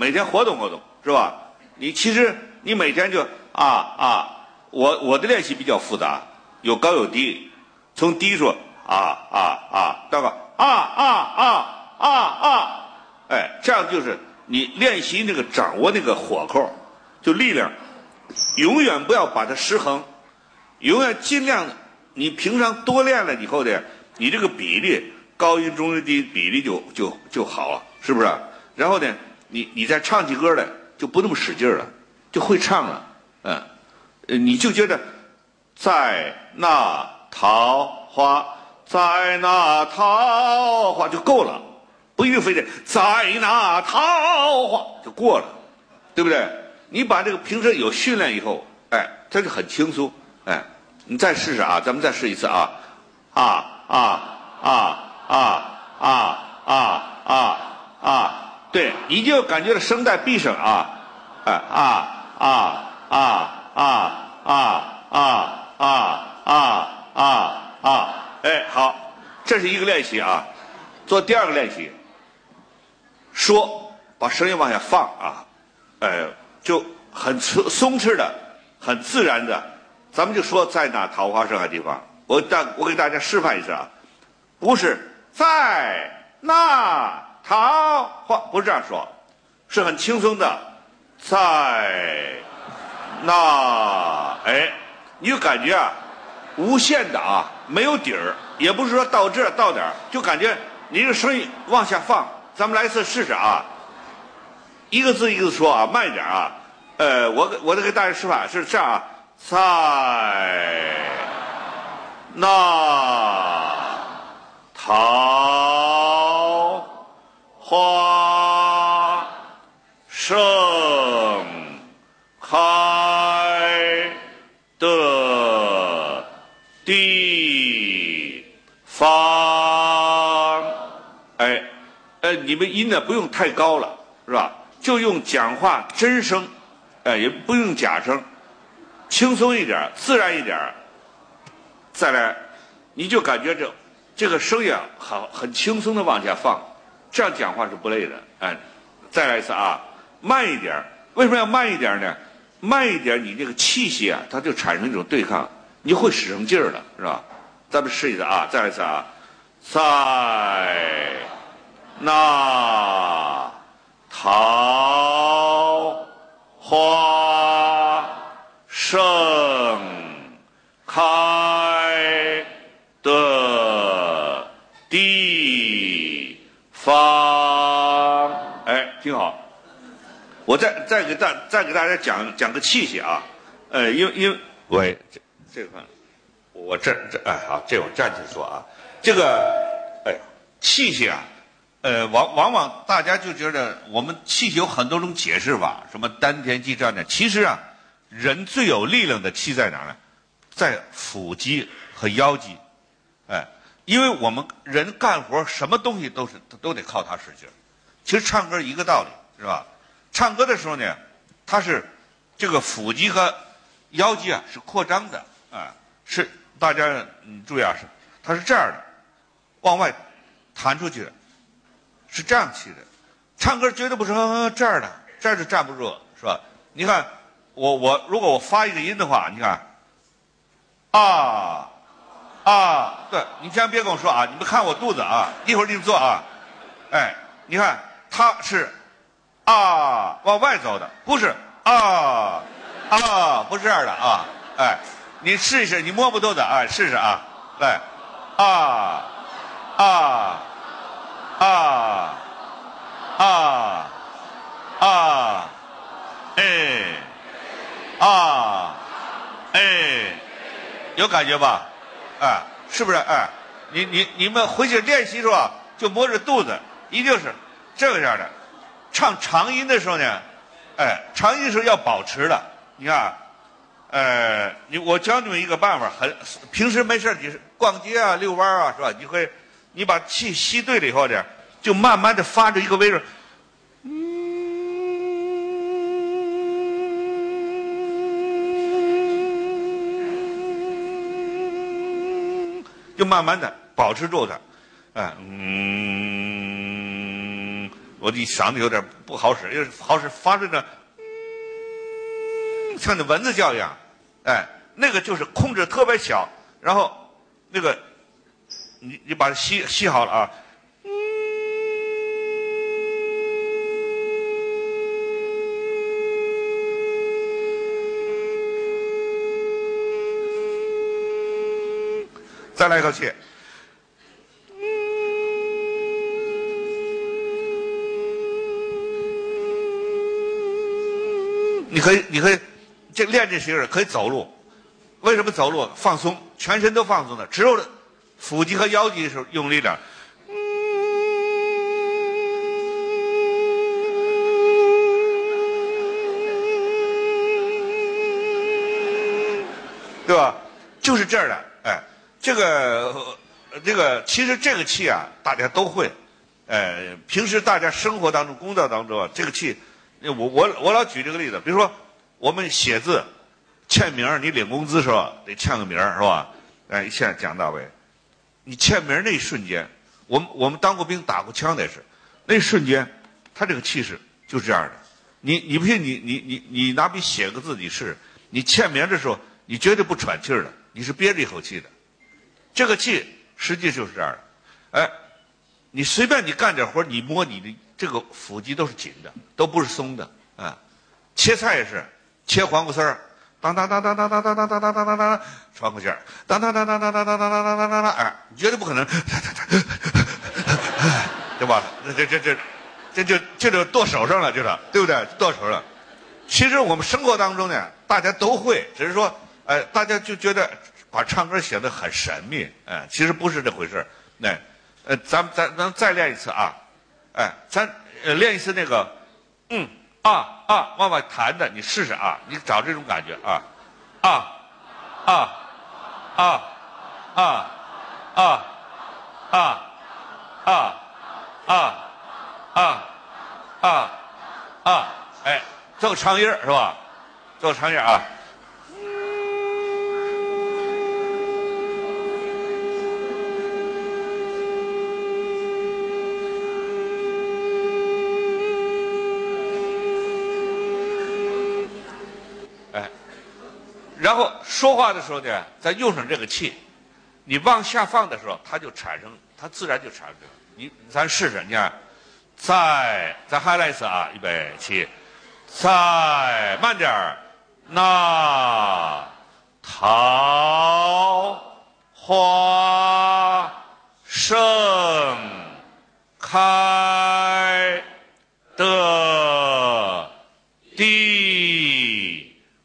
[SPEAKER 1] 每天活动活动，是吧？你其实你每天就啊啊，我我的练习比较复杂，有高有低，从低处啊啊啊到个啊啊啊啊啊，哎，这样就是。你练习那个掌握那个火候，就力量，永远不要把它失衡，永远尽量你平常多练了以后的，你这个比例高音中音低比例就就就好了，是不是？然后呢，你你再唱起歌来就不那么使劲了，就会唱了，嗯，你就觉得在那桃花，在那桃花就够了。不一定非得在那桃花就过了，对不对？你把这个平时有训练以后，哎，这就很轻松，哎，你再试试啊，咱们再试一次啊，啊啊啊啊啊啊啊啊，对，你就感觉到声带闭上啊，哎啊啊啊啊啊啊啊啊啊啊，哎，好，这是一个练习啊，做第二个练习。说，把声音往下放啊，呃，就很松松弛的，很自然的，咱们就说在那桃花盛开地方，我大我给大家示范一次啊，不是在那好，话，不是这样说，是很轻松的，在那，哎，你就感觉啊，无限的啊，没有底儿，也不是说到这到点儿，就感觉你这个声音往下放。咱们来一次试试啊！一个字一个字说啊，慢一点啊。呃，我我得给大家示范是这样啊，在那桃们音呢不用太高了，是吧？就用讲话真声，哎，也不用假声，轻松一点，自然一点。再来，你就感觉这这个声音好，很轻松的往下放，这样讲话是不累的。哎，再来一次啊，慢一点。为什么要慢一点呢？慢一点，你这个气息啊，它就产生一种对抗，你会使上劲儿了，是吧？咱们试一次啊，再来一次啊，再。那桃花盛开的地方，哎，听好，我再再给大再给大家讲讲个器械啊，呃，因因喂，这这块，我这这哎好，这我站起来说啊，这个哎器械啊。呃往往往大家就觉得我们气有很多种解释法，什么丹田肌这样的，其实啊，人最有力量的气在哪呢？在腹肌和腰肌，哎，因为我们人干活什么东西都是都得靠它使劲其实唱歌一个道理，是吧？唱歌的时候呢，它是这个腹肌和腰肌啊是扩张的啊，是大家你注意啊，是它是这样的，往外弹出去的，是这样气的。唱歌绝对不是哼哼这样的，这样是站不住，是吧？你看我我如果我发一个音的话，你看啊啊，对你先别跟我说啊，你们看我肚子啊，一会儿你们做啊，哎，你看它是。啊，往外走的不是啊啊，不是这样的啊，哎，你试一试，你摸不透的，哎，试试啊，来，啊啊啊啊啊，哎啊哎，有感觉吧？哎，是不是？哎，你你你们回去练习时候就摸着肚子，一定是这个样的。唱长音的时候呢，哎，长音的时候要保持的。你看，呃，你我教你们一个办法，很平时没事你是逛街啊、遛弯啊，是吧？你会，你把气吸对了以后呢，就慢慢的发出一个微弱，嗯，就慢慢的保持住它，哎，嗯。我的嗓子有点不好使，因为好使发出的，像那蚊子叫一样，哎，那个就是控制特别小，然后那个你你把它吸吸好了啊，再来一口气。你可以，你可以，这练这些可以走路。为什么走路放松？全身都放松的，只有腹肌和腰肌的时候用力点。对吧？就是这样的，哎，这个，这个，其实这个气啊，大家都会。哎，平时大家生活当中、工作当中啊，这个气。我我我老举这个例子，比如说我们写字签名，你领工资时候得签个名是吧？哎，一签讲到位。你签名那一瞬间，我们我们当过兵、打过枪的是，那一瞬间，他这个气势就是这样的。你你不信，你你你你拿笔写个字，你试，你签名的时候，你绝对不喘气儿的，你是憋着一口气的。这个气实际就是这样的。哎，你随便你干点活，你摸你的。这个腹肌都是紧的，都不是松的啊。切菜也是，切黄瓜丝儿，当当当当当当当当当当当当当，穿过去儿，当当当当当当当当当当当当，哎，绝对不可能，对吧？这这这这就这就剁手上了，就是对不对？剁手了。其实我们生活当中呢，大家都会，只是说，哎，大家就觉得把唱歌写的很神秘，哎，其实不是这回事儿。那，呃，咱们咱咱再练一次啊。哎，咱呃练一次那个，嗯啊啊往外弹的，你试试啊，你找这种感觉啊，啊啊啊啊啊啊啊啊啊啊啊，哎，做长音是吧？做长音啊。然后说话的时候呢，再用上这个气，你往下放的时候，它就产生，它自然就产生。你咱试试，你看，再再还来一次啊，预备起，再慢点儿，那桃花盛开的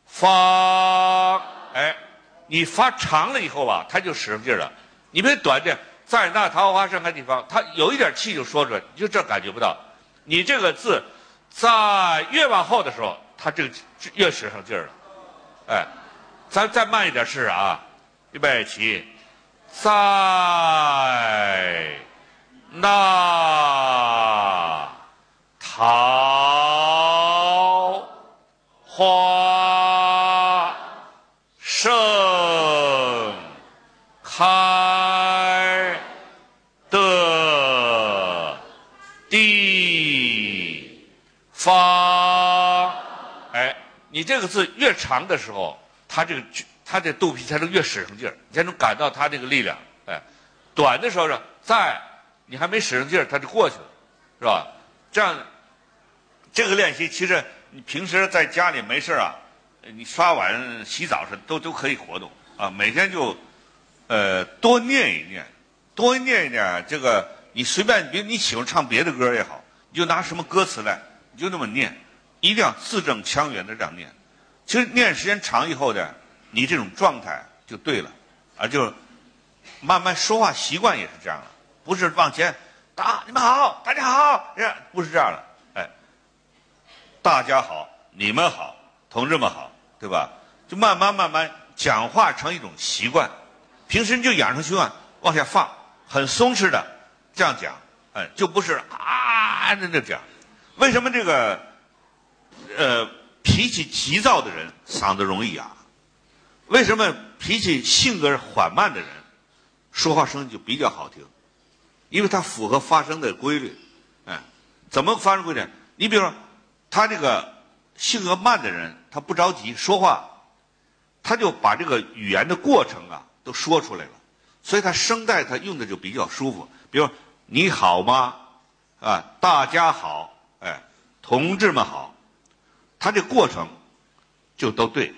[SPEAKER 1] 发，哎，你发长了以后吧，它就使上劲儿了。你别短的，在那桃花盛开地方，它有一点气就说出来，你就这感觉不到。你这个字，在越往后的时候，它这个越使上劲儿了。哎，咱再慢一点试试啊，预备起，在那桃花盛开的地方，哎，你这个字越长的时候，他这个他这肚皮才能越使上劲儿，你才能感到他这个力量。哎，短的时候呢，在你还没使上劲儿，他就过去了，是吧？这样，这个练习其实你平时在家里没事啊，你刷碗、洗澡是都都可以活动啊。每天就，呃，多念一念，多念一念。这个你随便，比如你喜欢唱别的歌也好，你就拿什么歌词来，你就那么念，一定要字正腔圆的这样念。其实念时间长以后的，你这种状态就对了，啊，就慢慢说话习惯也是这样了。不是往前，打你们好，大家好，不是这样的，哎，大家好，你们好，同志们好，对吧？就慢慢慢慢讲话成一种习惯，平时你就养成习惯往下放，很松弛的这样讲，哎，就不是啊那那讲。为什么这个呃脾气急躁的人嗓子容易哑？为什么脾气性格缓慢的人说话声音就比较好听？因为它符合发声的规律，哎，怎么发声规律？你比如说，他这个性格慢的人，他不着急说话，他就把这个语言的过程啊都说出来了，所以他声带他用的就比较舒服。比如你好吗？啊，大家好，哎，同志们好，他这过程就都对，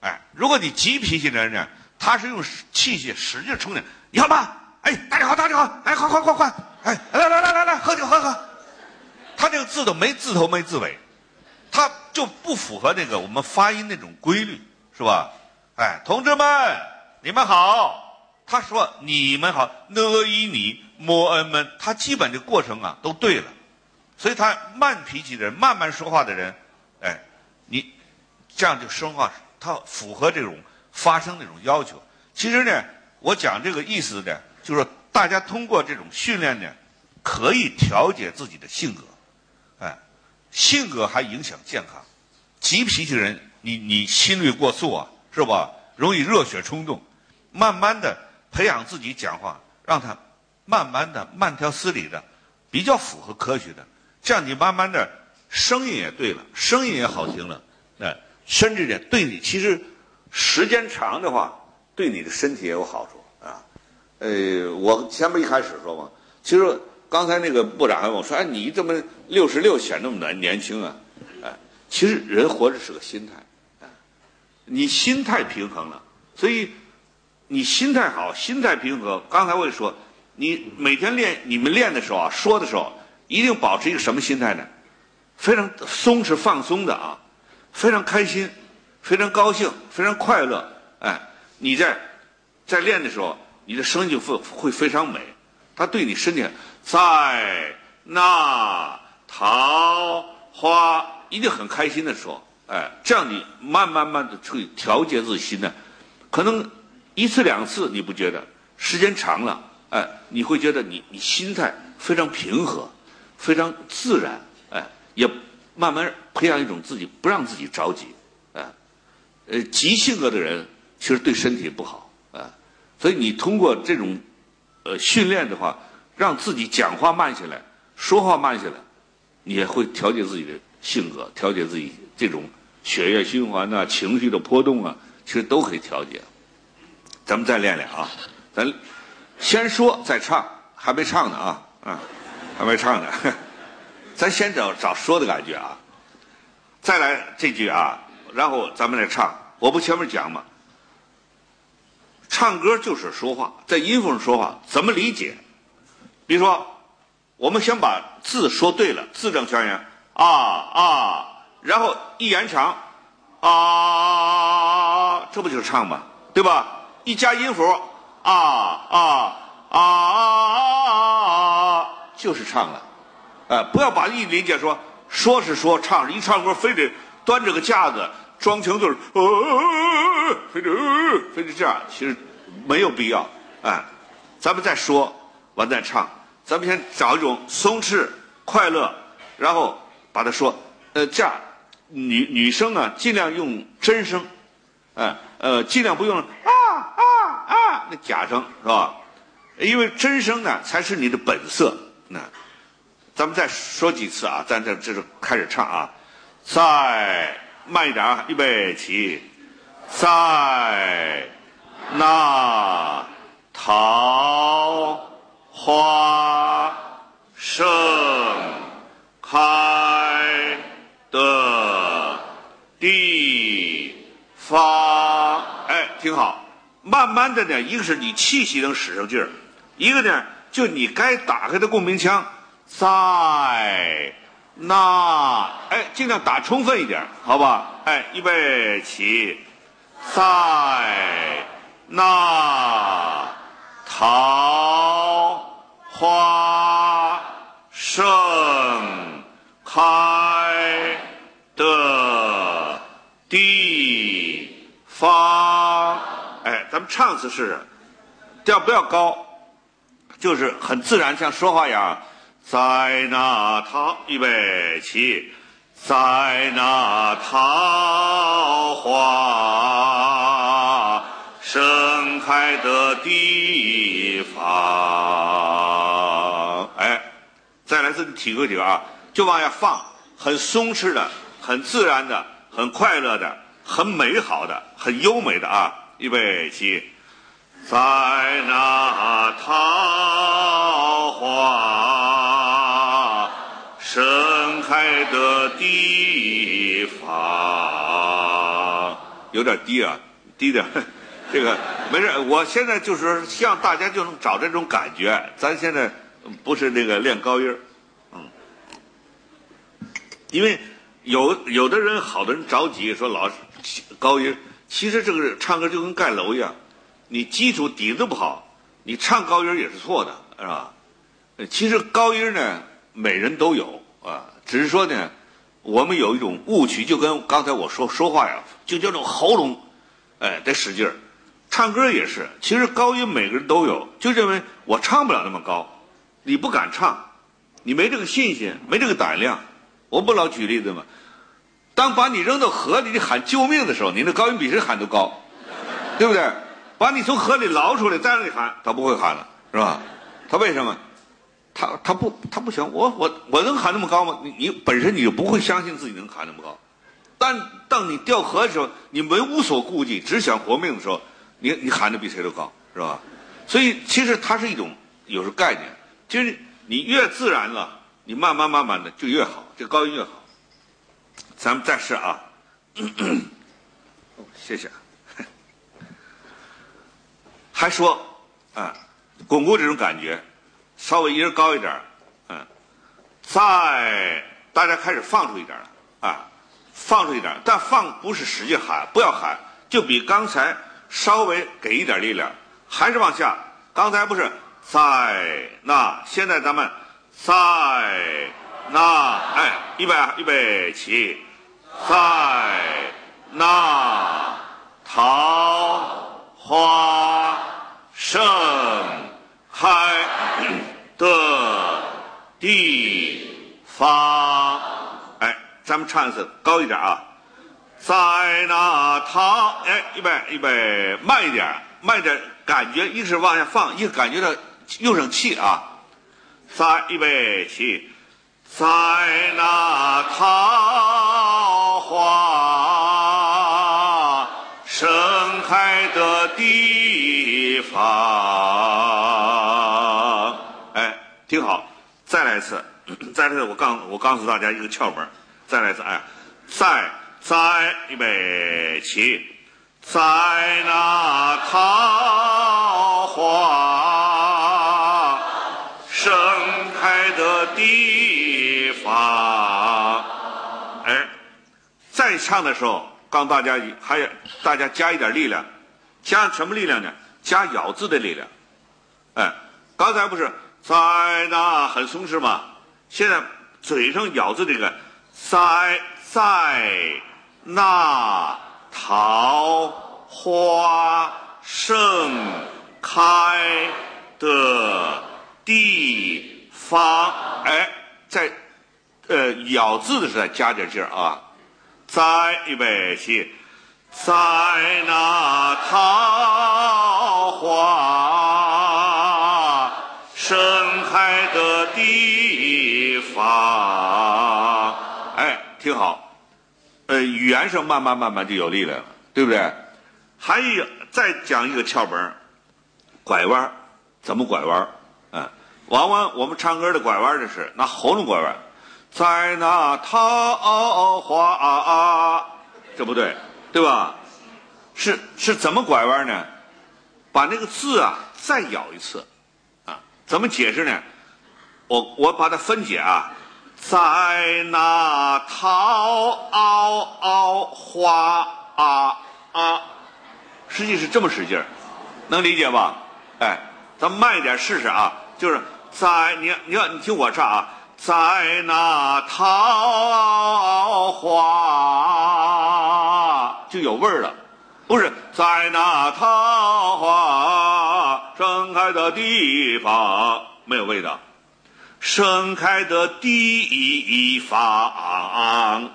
[SPEAKER 1] 哎，如果你急脾气的人呢，他是用气息使劲冲你，你好吗？哎，大家好，大家好！哎，快快快快！哎，来来来来来，喝酒喝喝。他这个字都没字头没字尾，他就不符合那个我们发音那种规律，是吧？哎，同志们，你们好。他说你们好，n i 你莫恩们，他基本的过程啊都对了，所以他慢脾气的人，慢慢说话的人，哎，这样就说话，他符合这种发声那种要求。其实呢，我讲这个意思呢。就是大家通过这种训练呢，可以调节自己的性格，哎，性格还影响健康。急脾气人，你你心率过速啊，是吧？容易热血冲动。慢慢的培养自己讲话，让他慢慢的慢条斯理的，比较符合科学的。这样你慢慢的声音也对了，声音也好听了，甚至呢对你其实时间长的话，对你的身体也有好处啊。呃，我前面一开始说嘛，其实刚才那个部长还问我说：“哎，你这么六十六显那么年年轻啊？”哎，其实人活着是个心态，哎，你心态平衡了，所以你心态好，心态平和。刚才我也说，你每天练，你们练的时候啊，说的时候，一定保持一个什么心态呢？非常松弛放松的啊，非常开心，非常高兴，非常快乐。哎，你在在练的时候。你的声音会会非常美，它对你身体在那桃花一定很开心的时候，哎，这样你慢慢慢的去调节自己心呢，可能一次两次你不觉得，时间长了，哎，你会觉得你你心态非常平和，非常自然，哎，也慢慢培养一种自己不让自己着急，啊，呃，急性格的人其实对身体不好啊。所以你通过这种，呃，训练的话，让自己讲话慢下来，说话慢下来，你也会调节自己的性格，调节自己这种血液循环呐、情绪的波动啊，其实都可以调节。咱们再练练啊，咱先说再唱，还没唱呢啊，啊，还没唱呢，咱先找找说的感觉啊，再来这句啊，然后咱们来唱。我不前面讲吗？唱歌就是说话，在音符上说话，怎么理解？比如说，我们先把字说对了，字正腔圆啊啊，然后一延长啊啊啊啊，这不就是唱吗？对吧？一加音符，啊啊啊啊啊啊，就是唱了。哎，不要把一理解说说是说唱，一唱歌非得端着个架子装腔作势，非得非得这样，其实没有必要。哎，咱们再说完再唱，咱们先找一种松弛、快乐，然后把它说。呃，这样女女生啊，尽量用真声，哎呃，尽量不用啊啊啊那假声是吧？因为真声呢才是你的本色。那咱们再说几次啊，咱这这是开始唱啊，再慢一点啊，预备起，在那桃花盛开的地方，哎，挺好。慢慢的呢，一个是你气息能使上劲儿，一个呢，就你该打开的共鸣腔，在那，哎，尽量打充分一点，好吧？哎，预备起，在那桃花盛开的地方，哎，咱们唱一次试试，调不要高，就是很自然，像说话一样。在那桃，预备起，在那桃花盛开的地方，哎，再来一次，体会体会啊，就往下放，很松弛的，很自然的，很快乐的，很美好的，很优美的啊，预备起，在那桃花盛开的地方，有点低啊，低点，[LAUGHS] 这个没事。我现在就是希望大家就能找这种感觉。咱现在不是那个练高音，嗯，因为有有的人，好多人着急说老高音，其实这个唱歌就跟盖楼一样，你基础底子不好，你唱高音也是错的，是吧？其实高音呢，每人都有，只是说呢，我们有一种误区，就跟刚才我说说话呀，就叫做喉咙，哎，得使劲儿。唱歌也是，其实高音每个人都有，就认为我唱不了那么高，你不敢唱，你没这个信心，没这个胆量。我不老举例子吗？当把你扔到河里，你喊救命的时候，你那高音比谁喊都高，对不对？把你从河里捞出来，再让你喊，他不会喊了，是吧？他为什么？他他不他不行，我我我能喊那么高吗？你你本身你就不会相信自己能喊那么高，但当你掉河的时候，你没无所顾忌，只想活命的时候，你你喊的比谁都高，是吧？所以其实它是一种有时候概念，就是你越自然了，你慢慢慢慢的就越好，这高音越好。咱们再试啊，哦 [COUGHS] 谢谢。[LAUGHS] 还说啊，巩固这种感觉，稍微音儿高一点儿，嗯，再大家开始放出一点了啊，放出一点，但放不是使劲喊，不要喊，就比刚才稍微给一点力量，还是往下。刚才不是在那，现在咱们在那，哎，预备，预备起，在那桃花盛开。的地方。哎，咱们唱一次，高一点啊。在那桃，哎，预备，预备，慢一点，慢一点，感觉一直往下放，一感觉到用上气啊。三，预备起，在那桃花盛开的地方。听，好，再来一次，[COUGHS] 再来一次，我告我告诉大家一个窍门，再来一次，哎，在在预备起，在那桃花盛开的地方。哎，再唱的时候，告诉大家还有大家加一点力量，加什么力量呢？加咬字的力量。哎，刚才不是在那很松弛嘛？现在嘴上咬字这个在在那桃花盛开的地方，哎，在呃咬字的时候加点劲儿啊。在预备起，在那桃花开的地方，哎，挺好。呃，语言上慢慢慢慢就有力量了，对不对？还有再讲一个窍门拐弯怎么拐弯嗯，往往我们唱歌的拐弯的是拿喉咙拐弯。在那桃花啊，这不对，对吧？是是怎么拐弯呢？把那个字啊再咬一次，怎么解释呢？我我把它分解啊，在那桃花啊啊，实际是这么使劲儿，能理解吧？哎，咱慢一点试试啊，就是在你你要你听我唱啊。在那桃花就有味儿了，不是在那桃花盛开的地方没有味道，盛开的地方啊！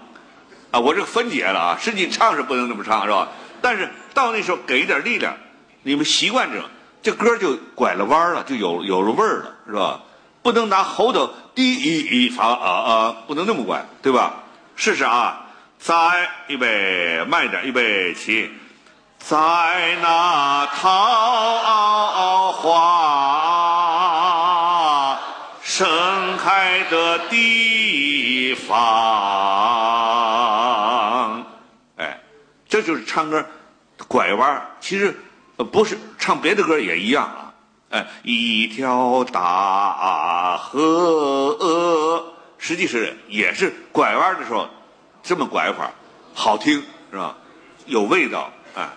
[SPEAKER 1] 我这个分解了啊，实际唱是不能这么唱是吧？但是到那时候给一点力量，你们习惯这种，这歌就拐了弯了，就有有了味儿了，是吧？不能拿喉头低一一发啊啊，不能那么拐，对吧？试试啊！在预备慢一点，预备起，在那桃花盛开的地方，哎，这就是唱歌拐弯。其实不是唱别的歌也一样啊。哎，一条大河，实际是也是拐弯的时候，这么拐法，好听是吧？有味道哎，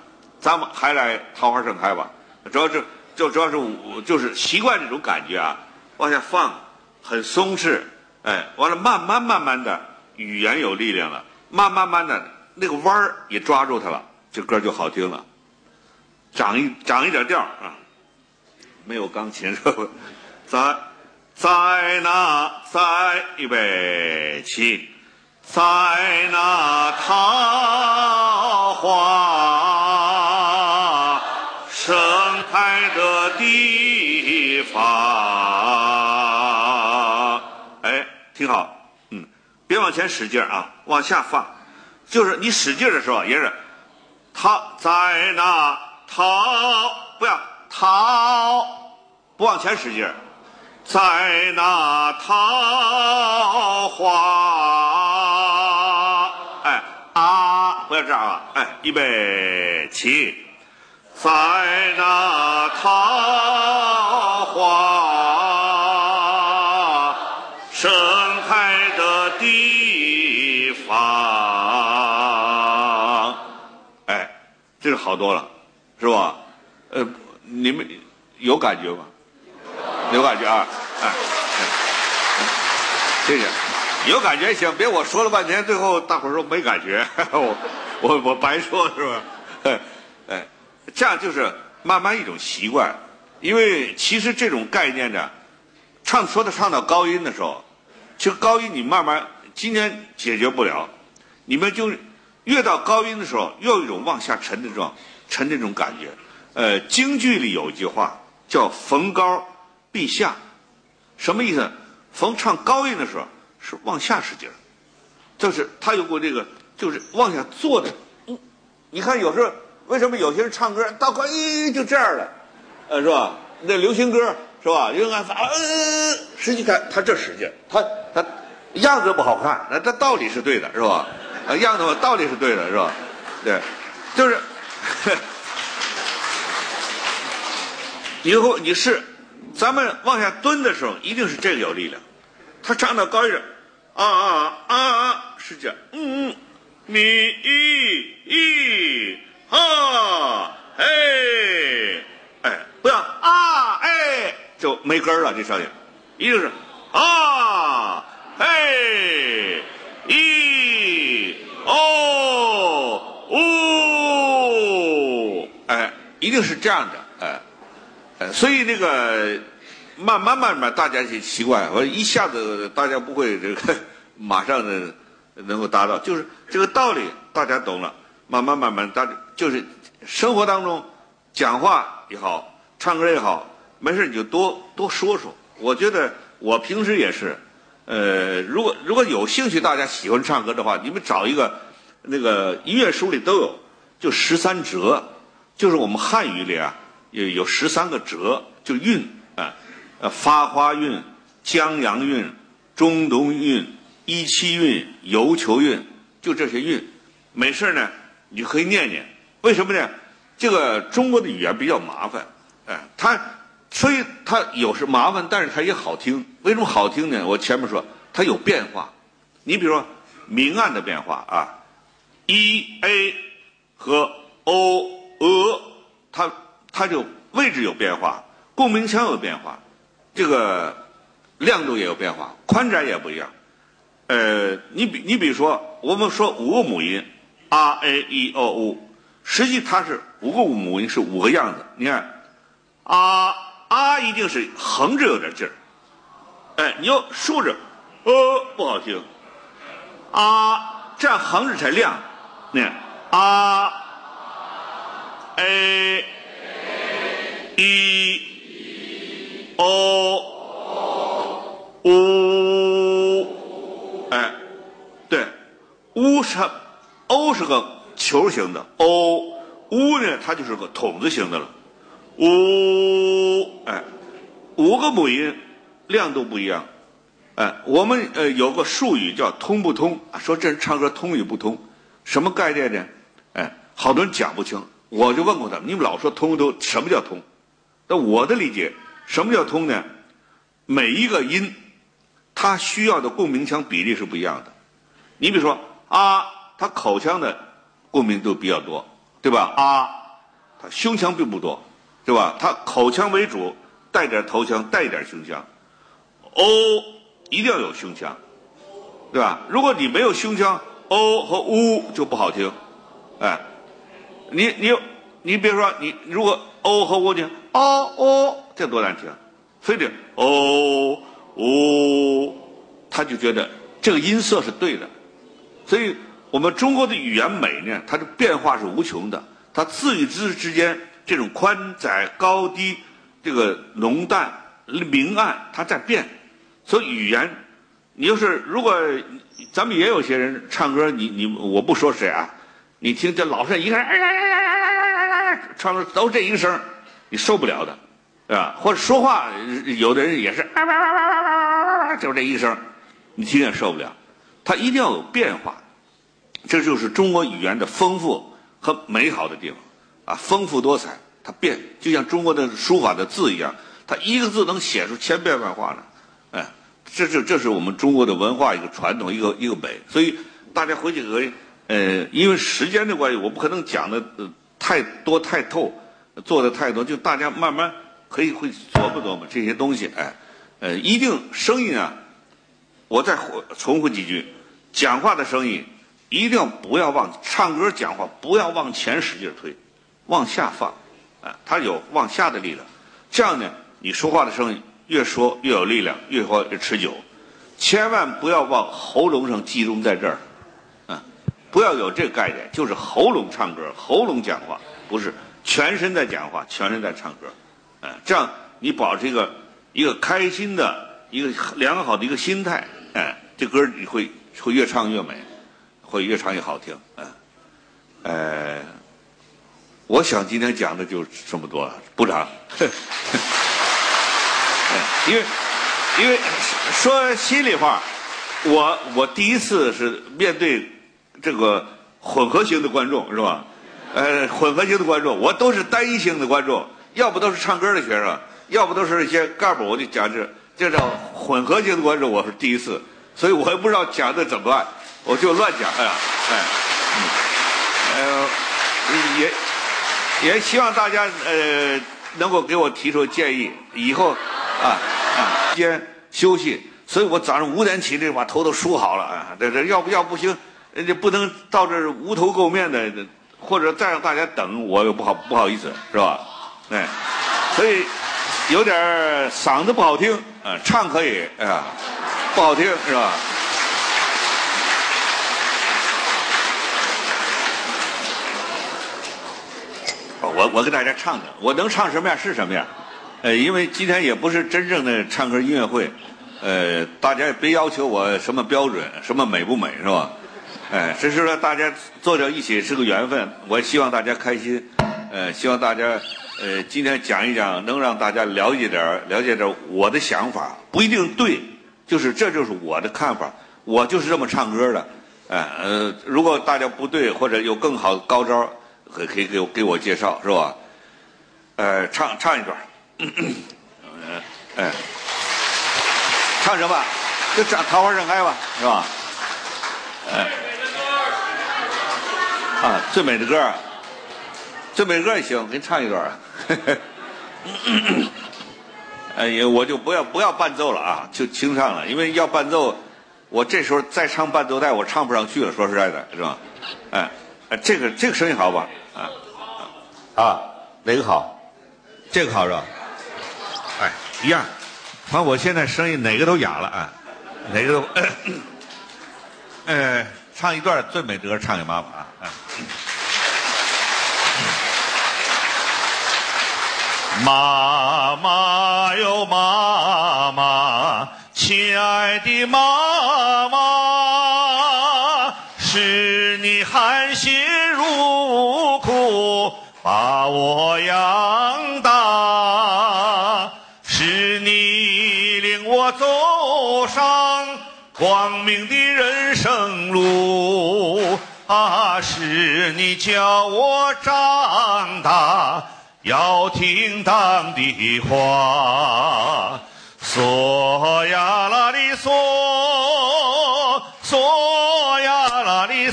[SPEAKER 1] 咱们还来桃花盛开吧，主要是就主要是我就是习惯这种感觉啊，往下放，很松弛，哎，完了慢慢慢慢的语言有力量了，慢慢慢的那个弯儿也抓住它了，这歌就好听了，长一长一点调啊。没有钢琴是吧？[LAUGHS] 在在那在预备起，在那桃花开的地方。哎，挺好，嗯，别往前使劲啊，往下放，就是你使劲的时候也是，他在那桃不要。桃不往前使劲在那桃花，哎啊，不要这样啊，哎，预备起，在那桃花盛开的地方，哎，这个好多了，是吧？呃。你们有感觉吗？有感觉啊！哎，谢谢。有感觉行，别我说了半天，最后大伙儿说没感觉，[LAUGHS] 我我我白说是吧？哎，这样就是慢慢一种习惯。因为其实这种概念呢，唱说的唱到高音的时候，其实高音你慢慢今天解决不了，你们就越到高音的时候，越有一种往下沉的这种沉这种感觉。呃，京剧里有一句话叫“逢高必下”，什么意思？逢唱高音的时候是往下使劲儿，就是他有过这个，就是往下坐的。你看有时候为什么有些人唱歌到高音就这样了，呃，是吧？那流行歌是吧？应该发，呃，实际他他这使劲，他他样子不好看，那他道理是对的，是吧？啊，样子道理是对的，是吧？对，就是。[LAUGHS] 以后你是，咱们往下蹲的时候，一定是这个有力量。他唱到高音，啊啊啊啊，是这样，嗯嗯，哦，哎，哎，不要啊，哎，就没根儿了，这声音，一定是啊，哎，一，哦，哦，哎，一定是这样的，哎，哎，所以这个慢慢慢慢，大家就习惯，我一下子大家不会这个 [LAUGHS] 马上的能够达到，就是这个道理，大家懂了。慢慢慢慢大家就是生活当中讲话也好，唱歌也好，没事你就多多说说。我觉得我平时也是，呃，如果如果有兴趣，大家喜欢唱歌的话，你们找一个那个音乐书里都有，就十三折，就是我们汉语里啊有有十三个折，就韵啊，呃，发花韵、江阳韵、中东韵、一七韵、游球韵，就这些韵，没事呢，你可以念念。为什么呢？这个中国的语言比较麻烦，哎，它。所以它有时麻烦，但是它也好听。为什么好听呢？我前面说它有变化。你比如说明暗的变化啊，e a 和 o e，它它就位置有变化，共鸣腔有变化，这个亮度也有变化，宽窄也不一样。呃，你比你比如说，我们说五个母音 r a e o o，实际它是五个母音是五个样子。你看啊。啊，一定是横着有点劲儿，哎，你要竖着，呃，不好听。啊，这样横着才亮。你看，啊，a e o o，哎，对，u 是 o 是个球形的，o u 呢，它就是个筒子形的了。五哎，五个母音亮度不一样，哎，我们呃有个术语叫通不通，说这人唱歌通与不通，什么概念呢？哎，好多人讲不清，我就问过他们，你们老说通不通，什么叫通？那我的理解，什么叫通呢？每一个音，它需要的共鸣腔比例是不一样的。你比如说啊，它口腔的共鸣度比较多，对吧？啊，他胸腔并不多。对吧？他口腔为主，带点头腔，带一点胸腔。o 一定要有胸腔，对吧？如果你没有胸腔，o 和 u 就不好听。哎，你你你别说，你如果 o 和 u 呢，o o 这多难听，非得 o u，他就觉得这个音色是对的。所以我们中国的语言美呢，它的变化是无穷的，它字与字之间。这种宽窄、高低，这个浓淡、明暗，它在变。所以语言，你要是如果咱们也有些人唱歌，你你我不说谁啊，你听这老是一个人唱的都这一个声，你受不了的，啊？或者说话，有的人也是就这一声，你听也受不了。它一定要有变化，这就是中国语言的丰富和美好的地方。啊，丰富多彩，它变，就像中国的书法的字一样，它一个字能写出千变万化呢。哎，这是这是我们中国的文化一个传统，一个一个美。所以大家回去可以，呃，因为时间的关系，我不可能讲的呃太多太透，做的太多，就大家慢慢可以会琢磨琢磨这些东西。哎，呃，一定声音啊，我再重复几句，讲话的声音一定要不要往唱歌讲话不要往前使劲推。往下放，啊，它有往下的力量，这样呢，你说话的声音越说越有力量，越说越持久。千万不要往喉咙上集中在这儿，啊，不要有这个概念，就是喉咙唱歌，喉咙讲话，不是全身在讲话，全身在唱歌，啊，这样你保持一个一个开心的一个良好的一个心态，哎，这歌你会会越唱越美，会越唱越好听，啊，呃。我想今天讲的就这么多，部长。[LAUGHS] 因为因为说心里话，我我第一次是面对这个混合型的观众，是吧？呃，混合型的观众，我都是单一性的观众，要不都是唱歌的学生，要不都是一些干部，我就讲这这叫混合型的观众，我是第一次，所以我也不知道讲的怎么办，我就乱讲，哎呀，哎，呃，也。也希望大家呃能够给我提出建议，以后啊。啊，间休息，所以我早上五点起来把头都梳好了啊，这这要不要不行，人家不能到这无头垢面的，或者再让大家等，我又不好不好意思，是吧？哎，所以有点嗓子不好听，啊，唱可以啊，不好听是吧？我我给大家唱唱，我能唱什么样是什么样，呃，因为今天也不是真正的唱歌音乐会，呃，大家也别要求我什么标准，什么美不美是吧？哎，只是说大家坐在一起是个缘分，我希望大家开心，呃，希望大家呃今天讲一讲，能让大家了解点了解点我的想法，不一定对，就是这就是我的看法，我就是这么唱歌的，哎呃，如果大家不对或者有更好的高招。可可以给我给我介绍是吧？呃，唱唱一段，哎，唱什么？就唱《桃花盛开》吧，是吧？哎，啊，最美的歌，最美的歌也行，给你唱一段。[COUGHS] 哎呀，我就不要不要伴奏了啊，就清唱了，因为要伴奏，我这时候再唱伴奏带，我唱不上去了。说实在的，是吧？哎。哎，这个这个声音好吧？啊啊，哪个好？这个好是吧？哎，一样。反我现在声音哪个都哑了啊，哪个都。呃，唱一段最美的歌，唱给妈妈啊。妈妈哟，妈妈，亲爱的妈妈，是你含辛茹苦。把我养大，是你领我走上光明的人生路啊！是你教我长大要听党的话，嗦呀啦哩嗦，嗦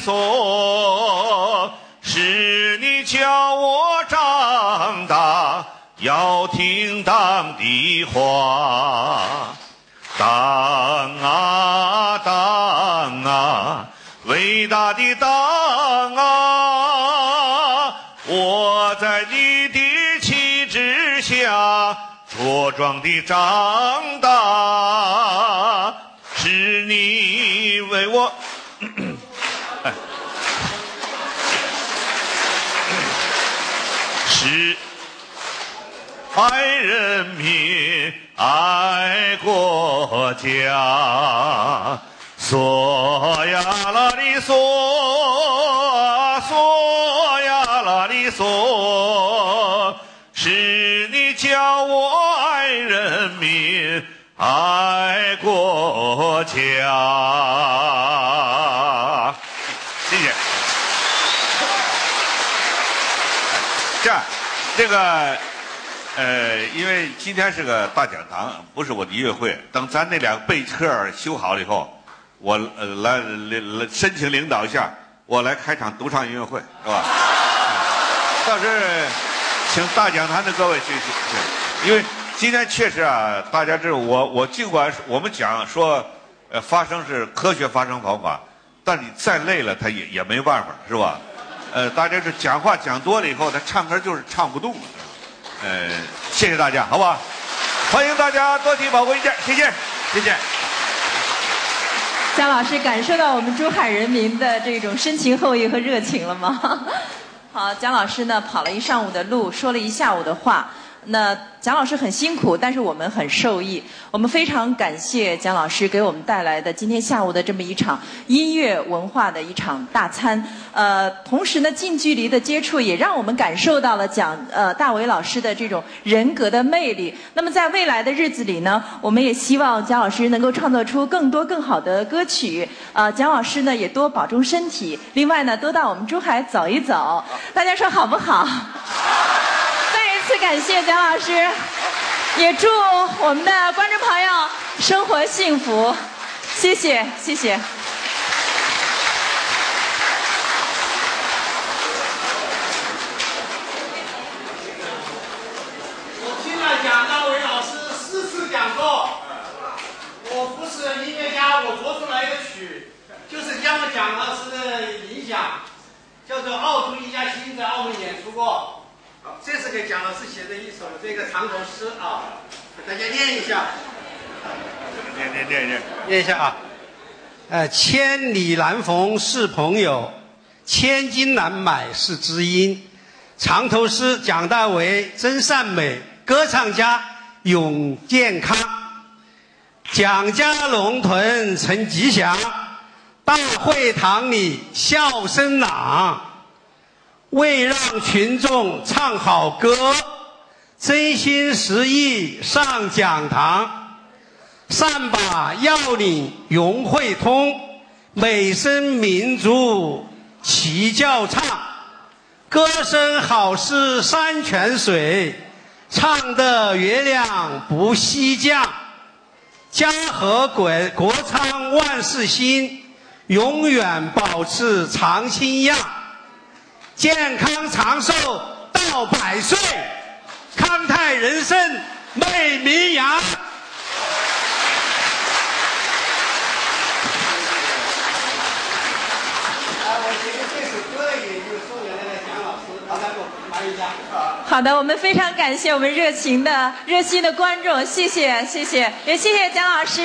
[SPEAKER 1] 啦哩嗦。是你教我长大要听党的话，党啊党啊，伟大的党啊！我在你的旗帜下茁壮的长大，是你为我。爱人民、爱国家，嗦呀啦哩嗦，嗦呀啦哩嗦，是你教我爱人民、爱国家。谢谢。这这个，呃，因为今天是个大讲堂，不是我的音乐会。等咱那两个贝壳修好了以后，我呃来来申请领导一下，我来开场独唱音乐会，是吧？到时请大讲堂的各位去去去，因为今天确实啊，大家这我我尽管我们讲说，呃，发声是科学发声方法，但你再累了，他也也没办法，是吧？呃，大家是讲话讲多了以后，他唱歌就是唱不动了。呃，谢谢大家，好不好？欢迎大家多提宝贵意见，谢谢，谢谢。
[SPEAKER 2] 姜老师感受到我们珠海人民的这种深情厚谊和热情了吗？[LAUGHS] 好，姜老师呢跑了一上午的路，说了一下午的话。那蒋老师很辛苦，但是我们很受益。我们非常感谢蒋老师给我们带来的今天下午的这么一场音乐文化的一场大餐。呃，同时呢，近距离的接触也让我们感受到了蒋呃大伟老师的这种人格的魅力。那么在未来的日子里呢，我们也希望蒋老师能够创作出更多更好的歌曲。呃，蒋老师呢也多保重身体。另外呢，多到我们珠海走一走。大家说好不好？感谢蒋老师也祝我们的观众朋友生活幸福。谢谢谢谢。
[SPEAKER 3] 我听了蒋大为老师四次讲座我不是音乐家我说出来个曲就是因为蒋老师的影响叫做澳洲一家亲在澳门演出过。好，这是给蒋老师写的一首这个长头诗啊，给大家念一下。
[SPEAKER 1] 念念念念，
[SPEAKER 3] 念一下啊。呃，千里难逢是朋友，千金难买是知音。长头诗，蒋大为真善美，歌唱家永健康。蒋家龙屯成吉祥，大会堂里笑声朗。为让群众唱好歌，真心实意上讲堂。善把要领融会通，美声民族齐叫唱。歌声好似山泉水，唱得月亮不西降。家和国国昌万事兴，永远保持长青样。健康长寿到百岁，康泰人生美名扬。
[SPEAKER 2] 好的，我们非常感谢我们热情的、热心的观众，谢谢，谢谢，也谢谢蒋老师。